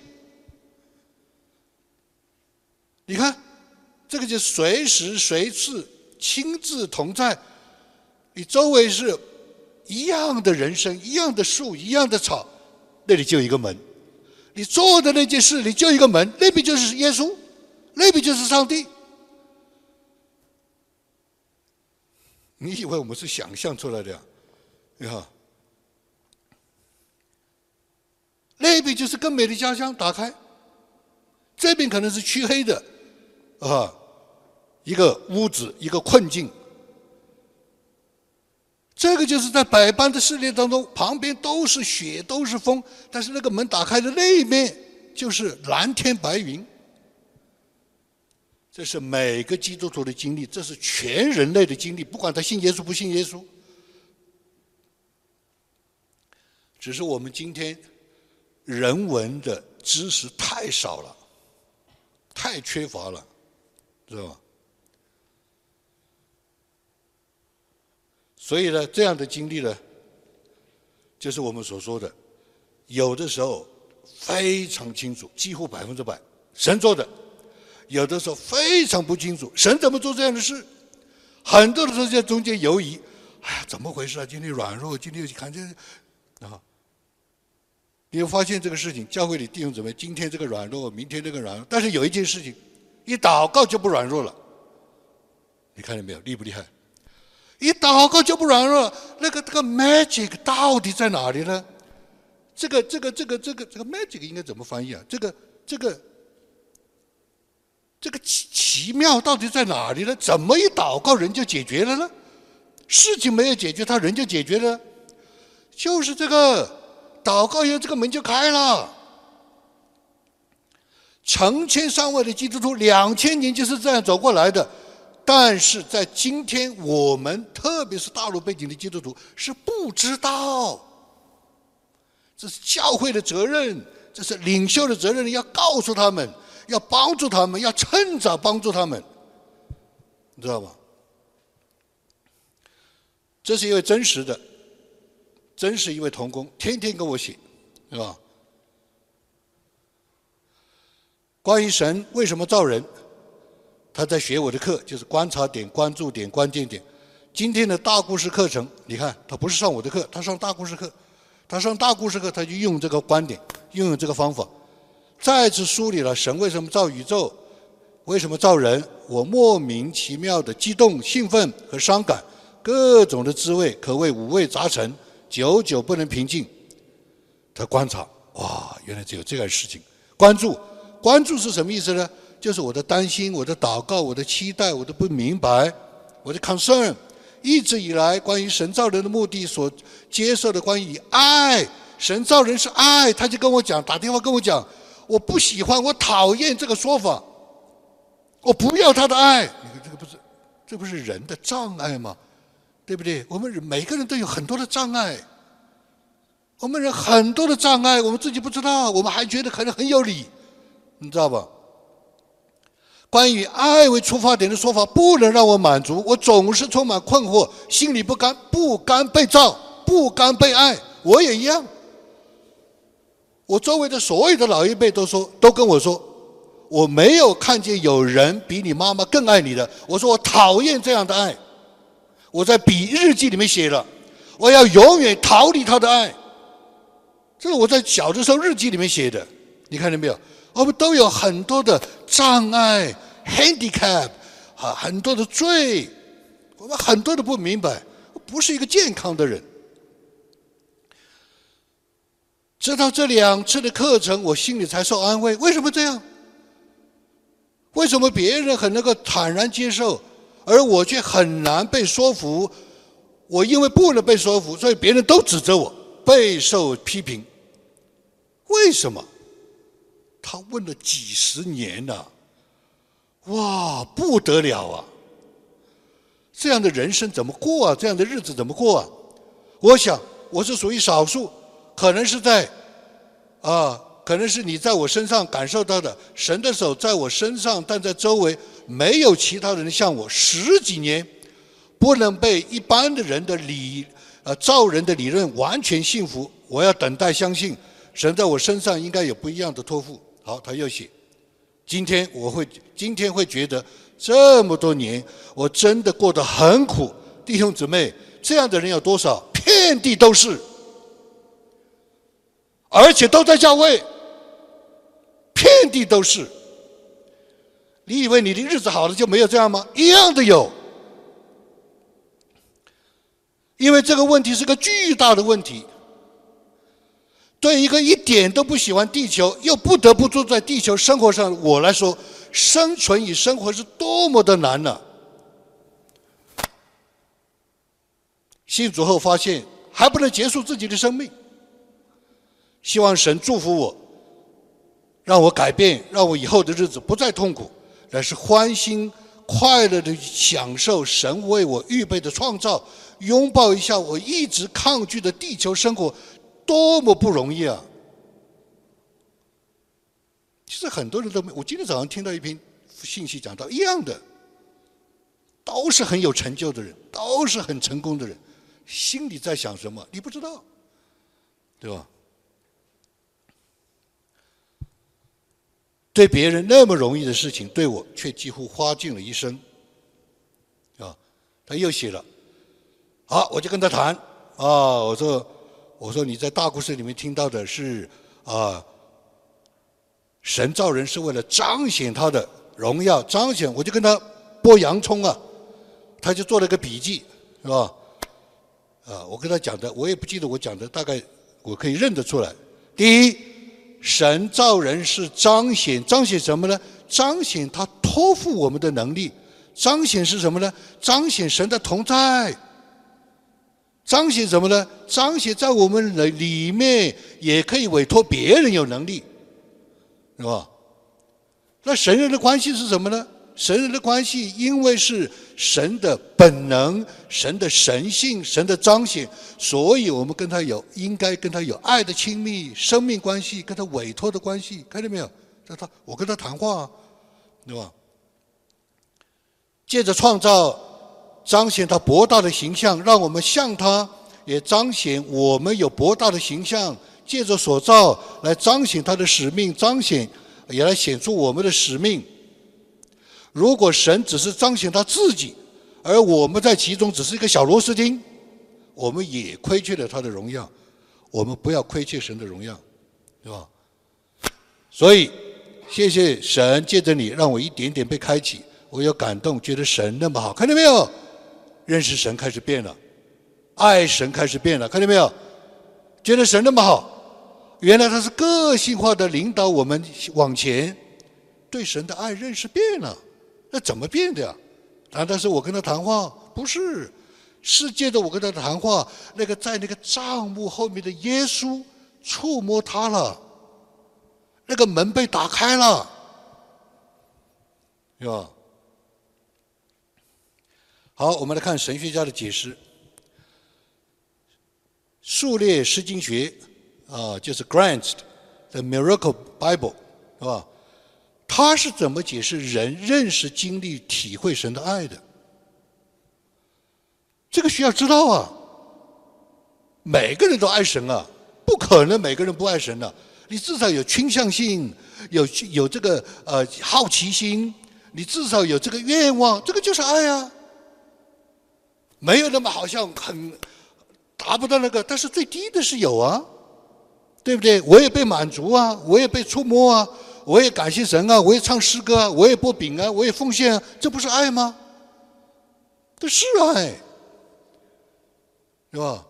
你看，这个就随时随地亲自同在，你周围是。一样的人生，一样的树，一样的草，那里就有一个门。你做的那件事，你就一个门，那边就是耶稣，那边就是上帝。你以为我们是想象出来的呀？你看，那边就是更美的家乡，打开，这边可能是黢黑的，啊，一个屋子，一个困境。这个就是在百般的试炼当中，旁边都是雪，都是风，但是那个门打开的那一面就是蓝天白云。这是每个基督徒的经历，这是全人类的经历，不管他信耶稣不信耶稣。只是我们今天人文的知识太少了，太缺乏了，知道吧？所以呢，这样的经历呢，就是我们所说的，有的时候非常清楚，几乎百分之百神做的；有的时候非常不清楚，神怎么做这样的事？很多的时候在中间犹疑，哎呀，怎么回事啊？今天软弱，今天看见啊，你会发现这个事情，教会里弟兄姊妹，今天这个软弱，明天这个软弱，但是有一件事情，一祷告就不软弱了，你看见没有？厉不厉害？一祷告就不软弱，那个这个 magic 到底在哪里呢？这个这个这个这个这个 magic 应该怎么翻译啊？这个这个这个奇奇妙到底在哪里呢？怎么一祷告人就解决了呢？事情没有解决，他人就解决了，就是这个祷告以后，这个门就开了。成千上万的基督徒，两千年就是这样走过来的。但是在今天，我们特别是大陆背景的基督徒是不知道，这是教会的责任，这是领袖的责任，要告诉他们，要帮助他们，要趁早帮助他们，你知道吗？这是一位真实的，真实一位童工，天天跟我写，是吧？关于神为什么造人？他在学我的课，就是观察点、关注点、关键点。今天的大故事课程，你看，他不是上我的课，他上大故事课。他上大故事课，他就用这个观点，用这个方法，再次梳理了神为什么造宇宙，为什么造人。我莫名其妙的激动、兴奋和伤感，各种的滋味可谓五味杂陈，久久不能平静。他观察，哇，原来只有这个事情。关注，关注是什么意思呢？就是我的担心，我的祷告，我的期待，我都不明白，我的 concern，一直以来关于神造人的目的所接受的关于爱，神造人是爱，他就跟我讲，打电话跟我讲，我不喜欢，我讨厌这个说法，我不要他的爱，你看这个不是，这不是人的障碍吗？对不对？我们每个人都有很多的障碍，我们人很多的障碍，我们自己不知道，我们还觉得可能很有理，你知道吧？关于爱为出发点的说法，不能让我满足。我总是充满困惑，心里不甘，不甘被造，不甘被爱。我也一样。我周围的所有的老一辈都说，都跟我说，我没有看见有人比你妈妈更爱你的。我说我讨厌这样的爱。我在笔日记里面写了，我要永远逃离他的爱。这是我在小的时候日记里面写的。你看见没有？我们都有很多的障碍。handicap，啊，很多的罪，我们很多的不明白，不是一个健康的人。直到这两次的课程，我心里才受安慰。为什么这样？为什么别人很能够坦然接受，而我却很难被说服？我因为不能被说服，所以别人都指责我，备受批评。为什么？他问了几十年了。哇，不得了啊！这样的人生怎么过啊？这样的日子怎么过啊？我想我是属于少数，可能是在啊，可能是你在我身上感受到的神的手在我身上，但在周围没有其他人像我十几年，不能被一般的人的理呃造人的理论完全信服。我要等待相信神在我身上应该有不一样的托付。好，他又写。今天我会，今天会觉得这么多年我真的过得很苦，弟兄姊妹，这样的人有多少？遍地都是，而且都在教会，遍地都是。你以为你的日子好了就没有这样吗？一样的有，因为这个问题是个巨大的问题。对一个一点都不喜欢地球，又不得不住在地球生活上我来说，生存与生活是多么的难呢？信主后发现还不能结束自己的生命，希望神祝福我，让我改变，让我以后的日子不再痛苦，而是欢欣快乐的享受神为我预备的创造，拥抱一下我一直抗拒的地球生活。多么不容易啊！其实很多人都没。我今天早上听到一篇信息，讲到一样的，都是很有成就的人，都是很成功的人，心里在想什么，你不知道，对吧？对别人那么容易的事情，对我却几乎花尽了一生，啊！他又写了，好，我就跟他谈，啊，我说。我说你在大故事里面听到的是啊，神造人是为了彰显他的荣耀，彰显。我就跟他剥洋葱啊，他就做了个笔记，是吧？啊，我跟他讲的，我也不记得我讲的，大概我可以认得出来。第一，神造人是彰显，彰显什么呢？彰显他托付我们的能力，彰显是什么呢？彰显神的同在。彰显什么呢？彰显在我们的里面也可以委托别人有能力，是吧？那神人的关系是什么呢？神人的关系，因为是神的本能、神的神性、神的彰显，所以我们跟他有应该跟他有爱的亲密生命关系，跟他委托的关系，看见没有？在他我跟他谈话啊，对吧？借着创造。彰显他博大的形象，让我们像他，也彰显我们有博大的形象。借着所造来彰显他的使命，彰显也来显出我们的使命。如果神只是彰显他自己，而我们在其中只是一个小螺丝钉，我们也亏缺了他的荣耀。我们不要亏欠神的荣耀，对吧？所以，谢谢神借着你，让我一点点被开启，我有感动，觉得神那么好，看见没有？认识神开始变了，爱神开始变了，看见没有？觉得神那么好，原来他是个性化的领导我们往前，对神的爱认识变了，那怎么变的呀？难道是我跟他谈话？不是，世界的我跟他谈话，那个在那个帐幕后面的耶稣触摸他了，那个门被打开了，是吧？好，我们来看神学家的解释。数列诗经学啊，就是 Grant 的 Miracle Bible，是吧？他是怎么解释人认识、经历、体会神的爱的？这个需要知道啊！每个人都爱神啊，不可能每个人不爱神的。你至少有倾向性，有有这个呃好奇心，你至少有这个愿望，这个就是爱啊。没有那么好像很达不到那个，但是最低的是有啊，对不对？我也被满足啊，我也被触摸啊。我也感谢神啊！我也唱诗歌啊！我也播饼啊！我也奉献啊！这不是爱吗？这是爱，是吧？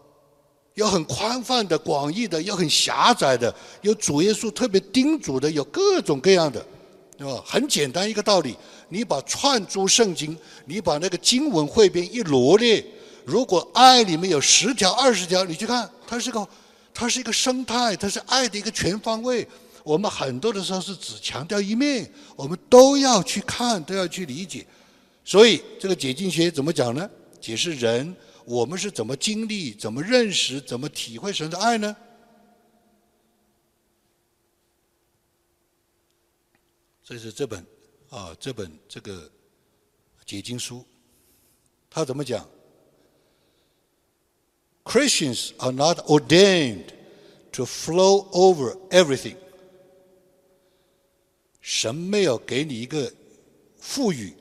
有很宽泛的、广义的，有很狭窄的，有主耶稣特别叮嘱的，有各种各样的，对吧？很简单一个道理：你把串珠圣经，你把那个经文汇编一罗列，如果爱里面有十条、二十条，你去看，它是个，它是一个生态，它是爱的一个全方位。我们很多的时候是只强调一面，我们都要去看，都要去理解。所以这个解经学怎么讲呢？解释人，我们是怎么经历、怎么认识、怎么体会神的爱呢？这是这本啊，这本这个解经书，他怎么讲？Christians are not ordained to flow over everything. 神没有给你一个赋予，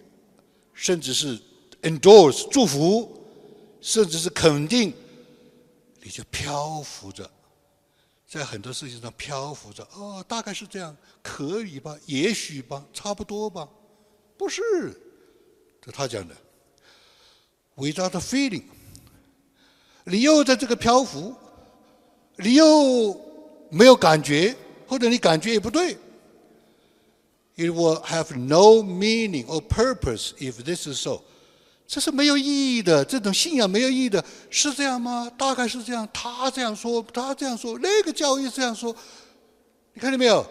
甚至是 endorse 祝福，甚至是肯定，你就漂浮着，在很多事情上漂浮着。哦，大概是这样，可以吧？也许吧？差不多吧？不是，这他讲的。without feeling，你又在这个漂浮，你又没有感觉，或者你感觉也不对。It will have no meaning or purpose if this is so。这是没有意义的，这种信仰没有意义的，是这样吗？大概是这样。他这样说，他这样说，那个教义这样说，你看见没有？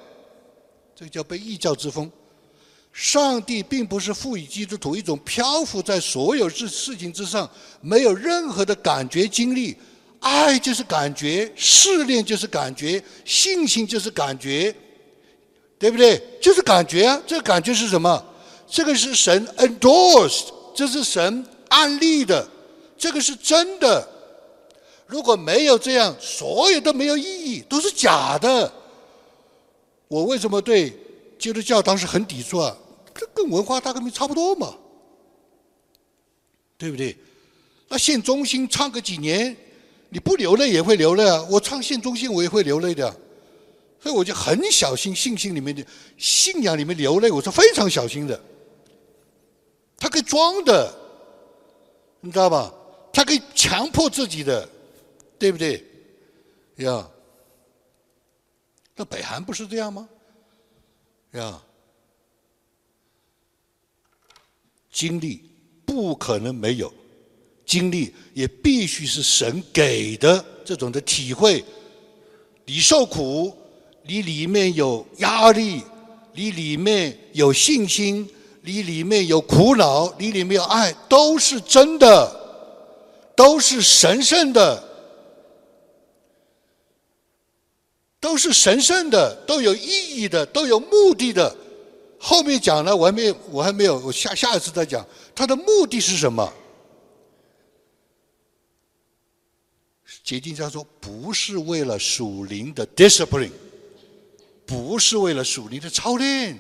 这个叫被异教之风。上帝并不是赋予基督徒一种漂浮在所有事事情之上，没有任何的感觉经历。爱就是感觉，试炼就是感觉，信心就是感觉。对不对？就是感觉啊，这个感觉是什么？这个是神 endorsed，这是神安利的，这个是真的。如果没有这样，所有都没有意义，都是假的。我为什么对基督教当时很抵触啊？这跟文化大革命差不多嘛，对不对？那献忠心唱个几年，你不流泪也会流泪啊。我唱献忠心，我也会流泪的。所以我就很小心，信心里面的信仰里面流泪，我是非常小心的。他可以装的，你知道吧？他可以强迫自己的，对不对？呀，那北韩不是这样吗？呀，经历不可能没有，经历也必须是神给的这种的体会，你受苦。你里面有压力，你里面有信心，你里面有苦恼，你里面有爱，都是真的，都是神圣的，都是神圣的，都有意义的，都有目的的。后面讲了，我还没有，我还没有，我下下一次再讲。它的目的是什么？解经家说，不是为了属灵的 discipline。不是为了属灵的操练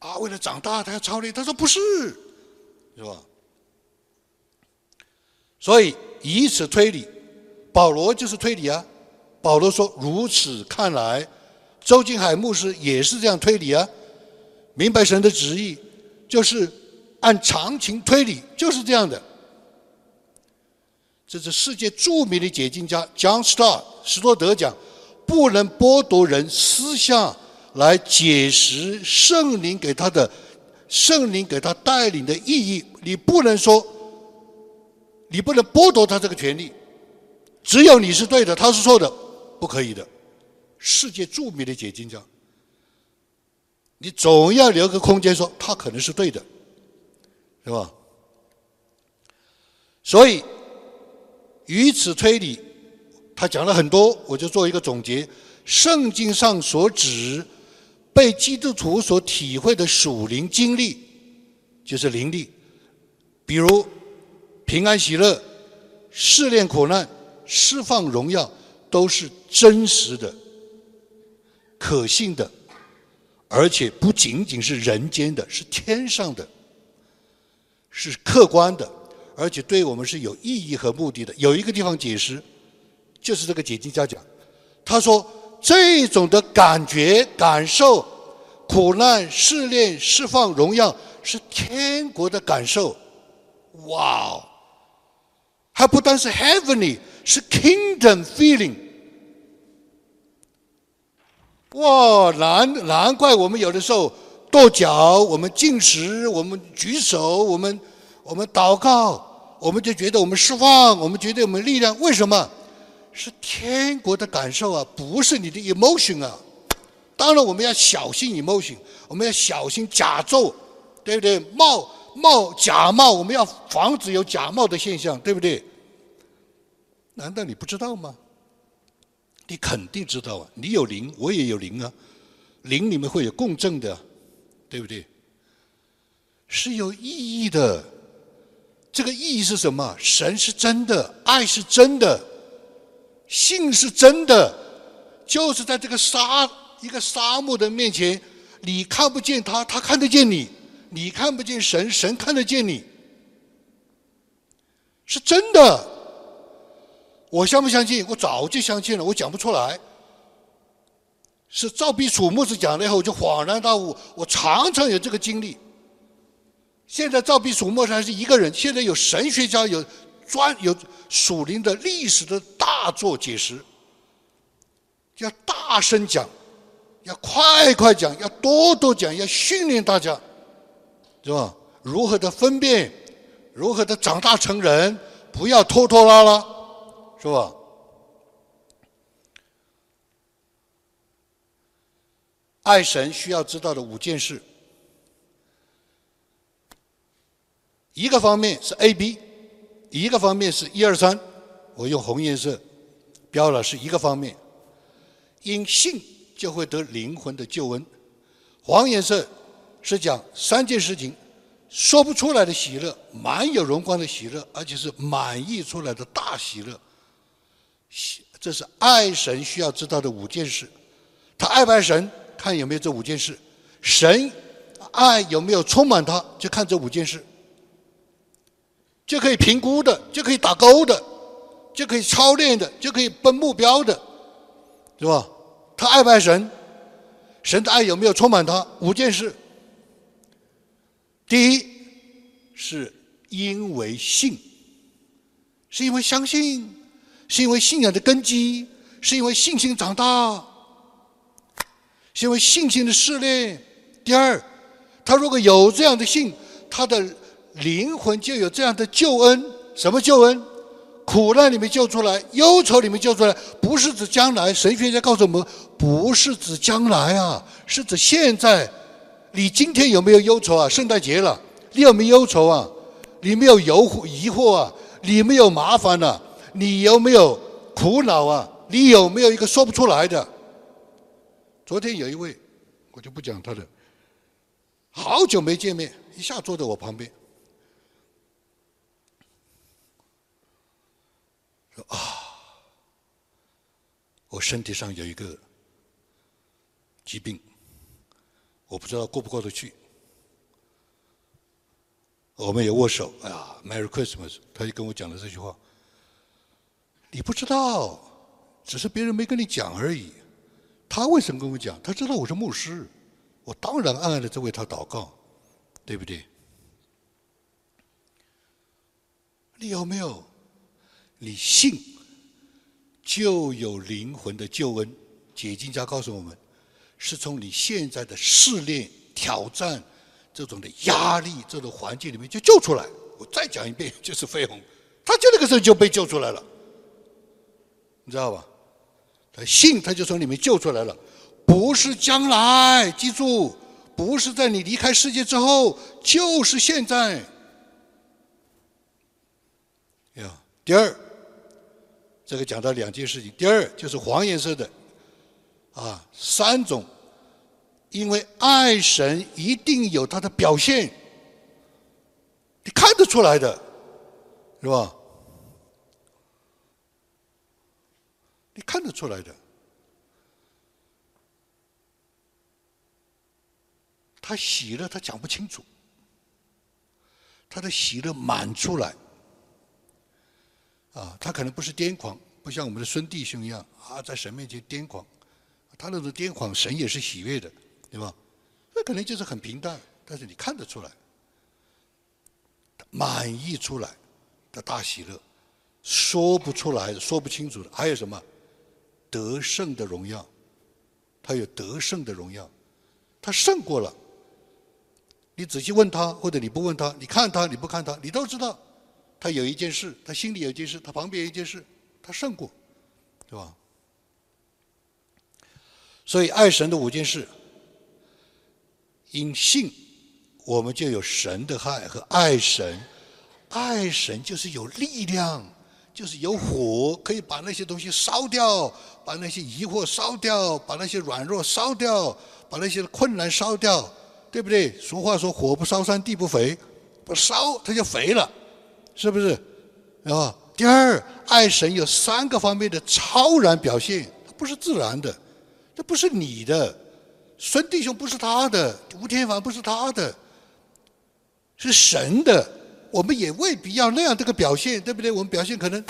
啊，为了长大他要操练。他说不是，是吧？所以以此推理，保罗就是推理啊。保罗说：“如此看来，周金海牧师也是这样推理啊。明白神的旨意，就是按常情推理，就是这样的。”这是世界著名的解经家 John Stott 斯多德讲。不能剥夺人思想来解释圣灵给他的圣灵给他带领的意义。你不能说，你不能剥夺他这个权利。只有你是对的，他是错的，不可以的。世界著名的解经家，你总要留个空间，说他可能是对的，是吧？所以，于此推理。他讲了很多，我就做一个总结。圣经上所指被基督徒所体会的属灵经历，就是灵力，比如平安喜乐、试炼苦难、释放荣耀，都是真实的、可信的，而且不仅仅是人间的，是天上的，是客观的，而且对我们是有意义和目的的。有一个地方解释，就是这个解经家讲，他说。这种的感觉、感受、苦难、试炼、释放、荣耀，是天国的感受。哇哦！还不单是 heavenly，是 kingdom feeling。哇，难难怪我们有的时候跺脚，我们进食，我们举手，我们我们祷告，我们就觉得我们释放，我们觉得我们力量。为什么？是天国的感受啊，不是你的 emotion 啊。当然，我们要小心 emotion，我们要小心假咒，对不对？冒冒假冒，我们要防止有假冒的现象，对不对？难道你不知道吗？你肯定知道啊！你有灵，我也有灵啊，灵里面会有共振的，对不对？是有意义的。这个意义是什么？神是真的，爱是真的。信是真的，就是在这个沙一个沙漠的面前，你看不见他，他看得见你；你看不见神，神看得见你，是真的。我相不相信？我早就相信了，我讲不出来。是赵必楚牧师讲了以后，我就恍然大悟。我常常有这个经历。现在赵必楚牧师还是一个人，现在有神学家有。专有属灵的历史的大作解释，要大声讲，要快快讲，要多多讲，要训练大家，是吧？如何的分辨，如何的长大成人，不要拖拖拉拉，是吧？爱神需要知道的五件事，一个方面是 A B。一个方面是一二三，我用红颜色标了是一个方面，因信就会得灵魂的救恩。黄颜色是讲三件事情，说不出来的喜乐，满有荣光的喜乐，而且是满意出来的大喜乐。喜，这是爱神需要知道的五件事。他爱不爱神，看有没有这五件事。神爱有没有充满他，就看这五件事。就可以评估的，就可以打勾的，就可以操练的，就可以奔目标的，是吧？他爱不爱神？神的爱有没有充满他？五件事。第一，是因为信，是因为相信，是因为信仰的根基，是因为信心长大，是因为信心的试炼。第二，他如果有这样的信，他的。灵魂就有这样的救恩，什么救恩？苦难里面救出来，忧愁里面救出来，不是指将来。神学家告诉我们，不是指将来啊，是指现在。你今天有没有忧愁啊？圣诞节了，你有没有忧愁啊？你没有忧疑惑啊？你没有麻烦呢？你有没有苦恼啊？你有没有一个说不出来的？昨天有一位，我就不讲他的，好久没见面，一下坐在我旁边。啊，我身体上有一个疾病，我不知道过不过得去。我们也握手，哎呀，Merry Christmas！他就跟我讲了这句话。你不知道，只是别人没跟你讲而已。他为什么跟我讲？他知道我是牧师，我当然暗暗的在为他祷告，对不对？你有没有？你信，就有灵魂的救恩。解经家告诉我们，是从你现在的试炼、挑战、这种的压力、这种环境里面就救出来。我再讲一遍，就是飞鸿，他就那个时候就被救出来了，你知道吧？他信，他就从里面救出来了，不是将来，记住，不是在你离开世界之后，就是现在。呀，第二。这个讲到两件事情。第二就是黄颜色的，啊，三种，因为爱神一定有它的表现，你看得出来的，是吧？你看得出来的。他喜乐，他讲不清楚。他的喜乐满出来，啊，他可能不是癫狂，不像我们的孙弟兄一样啊，在神面前癫狂。他那种癫狂，神也是喜悦的，对吧？那可能就是很平淡，但是你看得出来，满意出来的大喜乐，说不出来，说不清楚的。还有什么？得胜的荣耀，他有得胜的荣耀，他胜过了。你仔细问他，或者你不问他，你看他，你不看他，你都知道，他有一件事，他心里有一件事，他旁边有一件事，他胜过，对吧？所以爱神的五件事，因信，我们就有神的爱和爱神，爱神就是有力量，就是有火，可以把那些东西烧掉，把那些疑惑烧掉，把那些软弱烧掉，把那些困难烧掉。对不对？俗话说“火不烧山，地不肥”，不烧它就肥了，是不是？啊，第二，爱神有三个方面的超然表现，它不是自然的，这不是你的，孙弟兄不是他的，吴天凡不是他的，是神的。我们也未必要那样这个表现，对不对？我们表现可能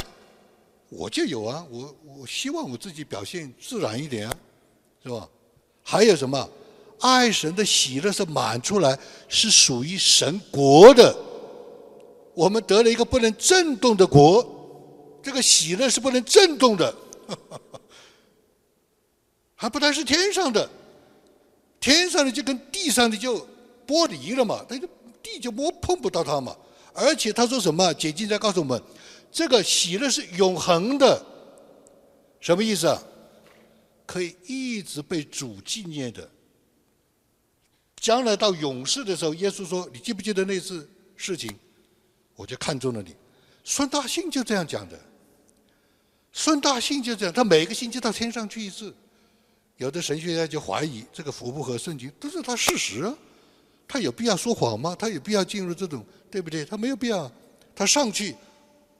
我就有啊，我我希望我自己表现自然一点啊，是吧？还有什么？爱神的喜乐是满出来，是属于神国的。我们得了一个不能震动的国，这个喜乐是不能震动的，还不单是天上的，天上的就跟地上的就剥离了嘛，那就地就摸碰不到它嘛。而且他说什么？解经在告诉我们，这个喜乐是永恒的，什么意思啊？可以一直被主纪念的。将来到永世的时候，耶稣说：“你记不记得那次事情？我就看中了你。”孙大信就这样讲的。孙大信就这样，他每个星期到天上去一次。有的神学家就怀疑这个符不合圣经，但是他事实啊，他有必要说谎吗？他有必要进入这种，对不对？他没有必要。他上去，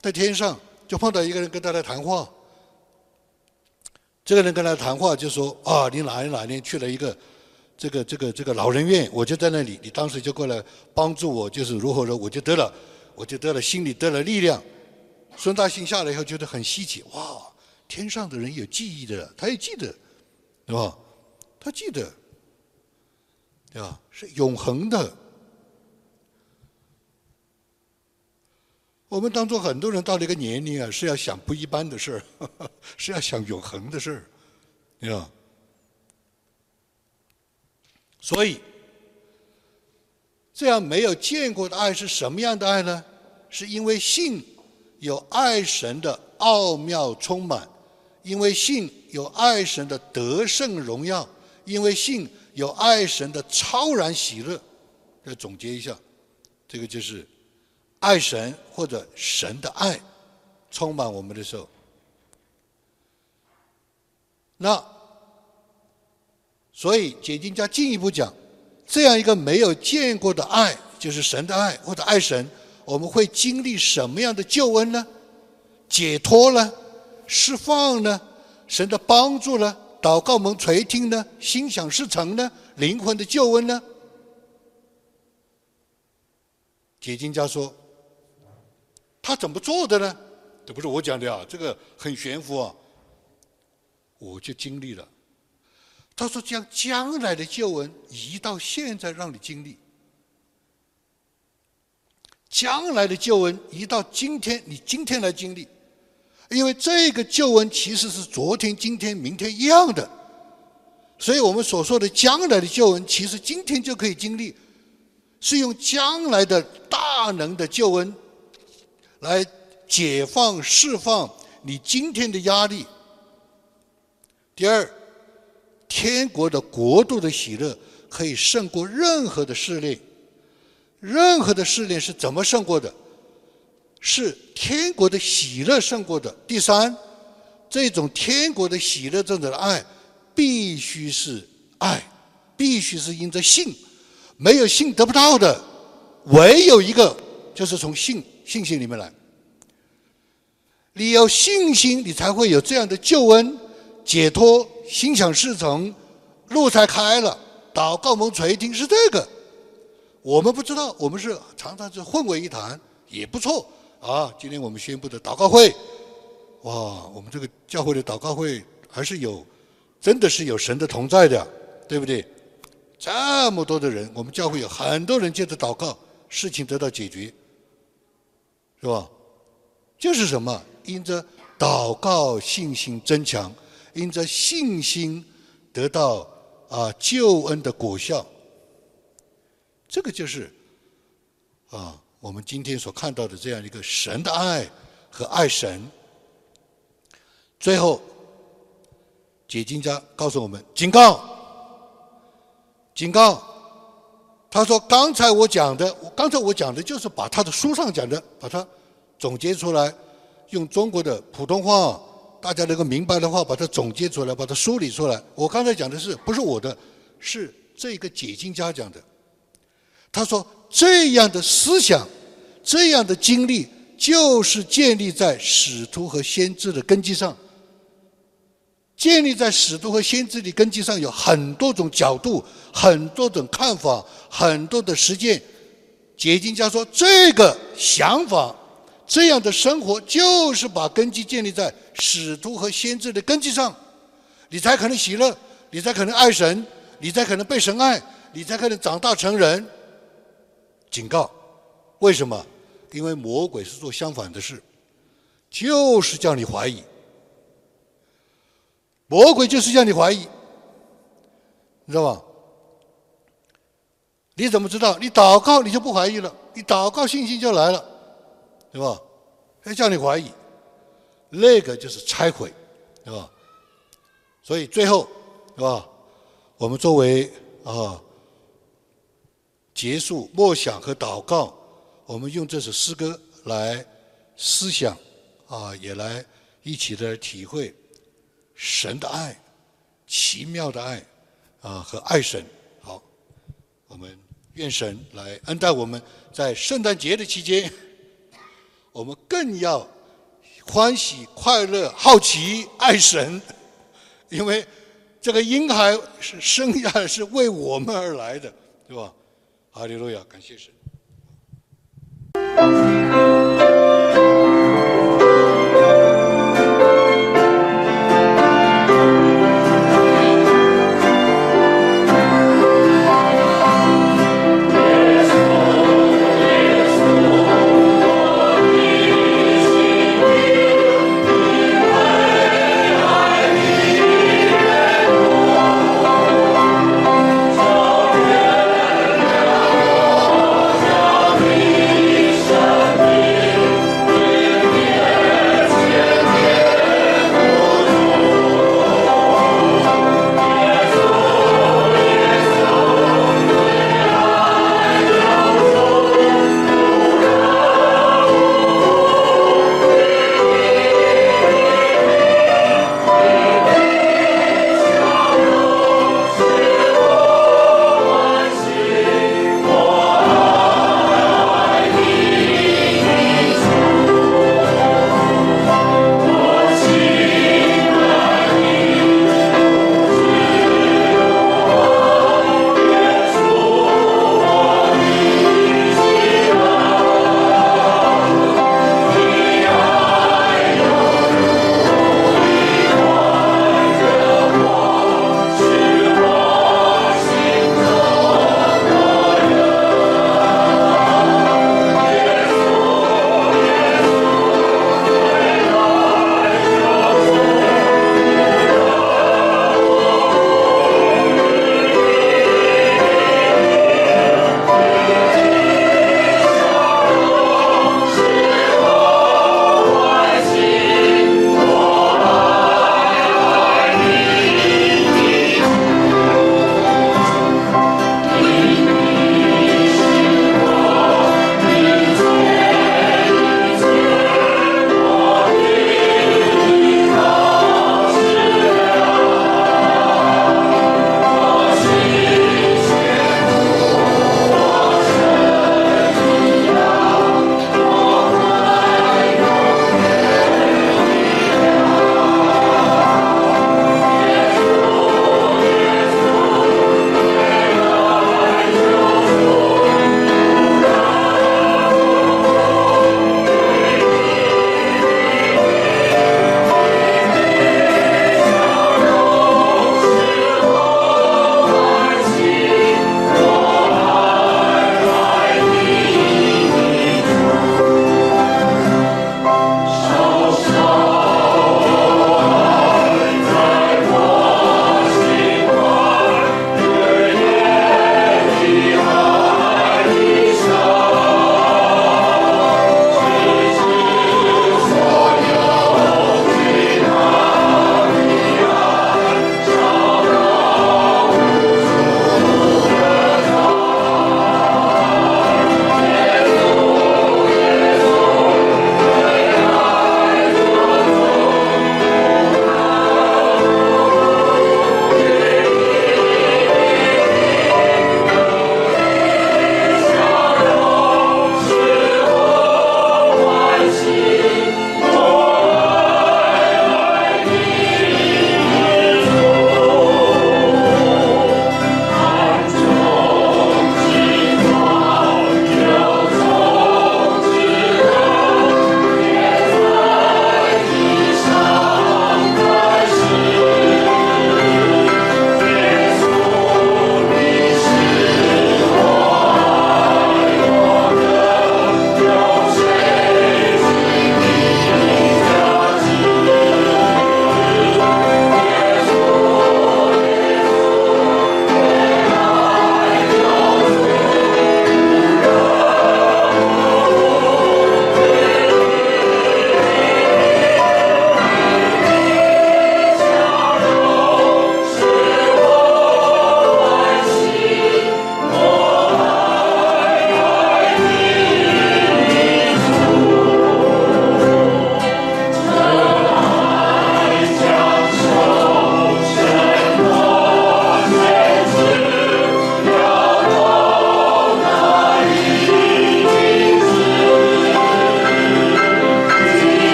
在天上就碰到一个人跟他来谈话。这个人跟他谈话就说：“啊，你哪年哪年去了一个？”这个这个这个老人院，我就在那里，你当时就过来帮助我，就是如何说，我就得了，我就得了，心里得了力量。孙大兴下来以后觉得很稀奇，哇，天上的人有记忆的，他也记得，对吧？他记得，对吧？是永恒的。我们当中很多人到了一个年龄啊，是要想不一般的事儿，是要想永恒的事儿，对吧？所以，这样没有见过的爱是什么样的爱呢？是因为信有爱神的奥妙充满，因为信有爱神的得胜荣耀，因为信有爱神的超然喜乐。再总结一下，这个就是爱神或者神的爱充满我们的时候，那。所以解经家进一步讲，这样一个没有见过的爱，就是神的爱或者爱神，我们会经历什么样的救恩呢？解脱呢？释放呢？神的帮助呢？祷告蒙垂听呢？心想事成呢？灵魂的救恩呢？解经家说，他怎么做的呢？这不是我讲的啊，这个很玄乎啊，我就经历了。他说：“将将来的旧闻移到现在，让你经历；将来的旧闻移到今天，你今天来经历。因为这个旧闻其实是昨天、今天、明天一样的，所以我们所说的将来的旧闻，其实今天就可以经历，是用将来的大能的旧闻来解放、释放你今天的压力。第二。”天国的国度的喜乐可以胜过任何的试炼，任何的试炼是怎么胜过的？是天国的喜乐胜过的。第三，这种天国的喜乐，这种的爱，必须是爱，必须是因着信，没有信得不到的，唯有一个就是从信信心里面来。你有信心，你才会有这样的救恩、解脱、心想事成，路才开了。祷告蒙垂听是这个，我们不知道，我们是常常是混为一谈，也不错啊。今天我们宣布的祷告会，哇，我们这个教会的祷告会还是有，真的是有神的同在的，对不对？这么多的人，我们教会有很多人借着祷告，事情得到解决，是吧？就是什么？因着祷告信心增强，因着信心得到啊救恩的果效，这个就是啊我们今天所看到的这样一个神的爱和爱神。最后，解经家告诉我们警告，警告，他说刚才我讲的，刚才我讲的就是把他的书上讲的，把它总结出来。用中国的普通话，大家能够明白的话，把它总结出来，把它梳理出来。我刚才讲的是不是我的，是这个解经家讲的。他说这样的思想，这样的经历，就是建立在使徒和先知的根基上。建立在使徒和先知的根基上，有很多种角度，很多种看法，很多的实践。解经家说这个想法。这样的生活就是把根基建立在使徒和先知的根基上，你才可能喜乐，你才可能爱神，你才可能被神爱，你才可能长大成人。警告，为什么？因为魔鬼是做相反的事，就是叫你怀疑。魔鬼就是叫你怀疑，你知道吧？你怎么知道？你祷告你就不怀疑了，你祷告信心就来了。对吧？还叫你怀疑，那个就是拆毁，对吧？所以最后，是吧？我们作为啊结束默想和祷告，我们用这首诗歌来思想啊，也来一起的体会神的爱，奇妙的爱啊和爱神。好，我们愿神来恩待我们在圣诞节的期间。我们更要欢喜、快乐、好奇、爱神，因为这个婴孩是生下来是为我们而来的，对吧？哈利路亚，感谢神。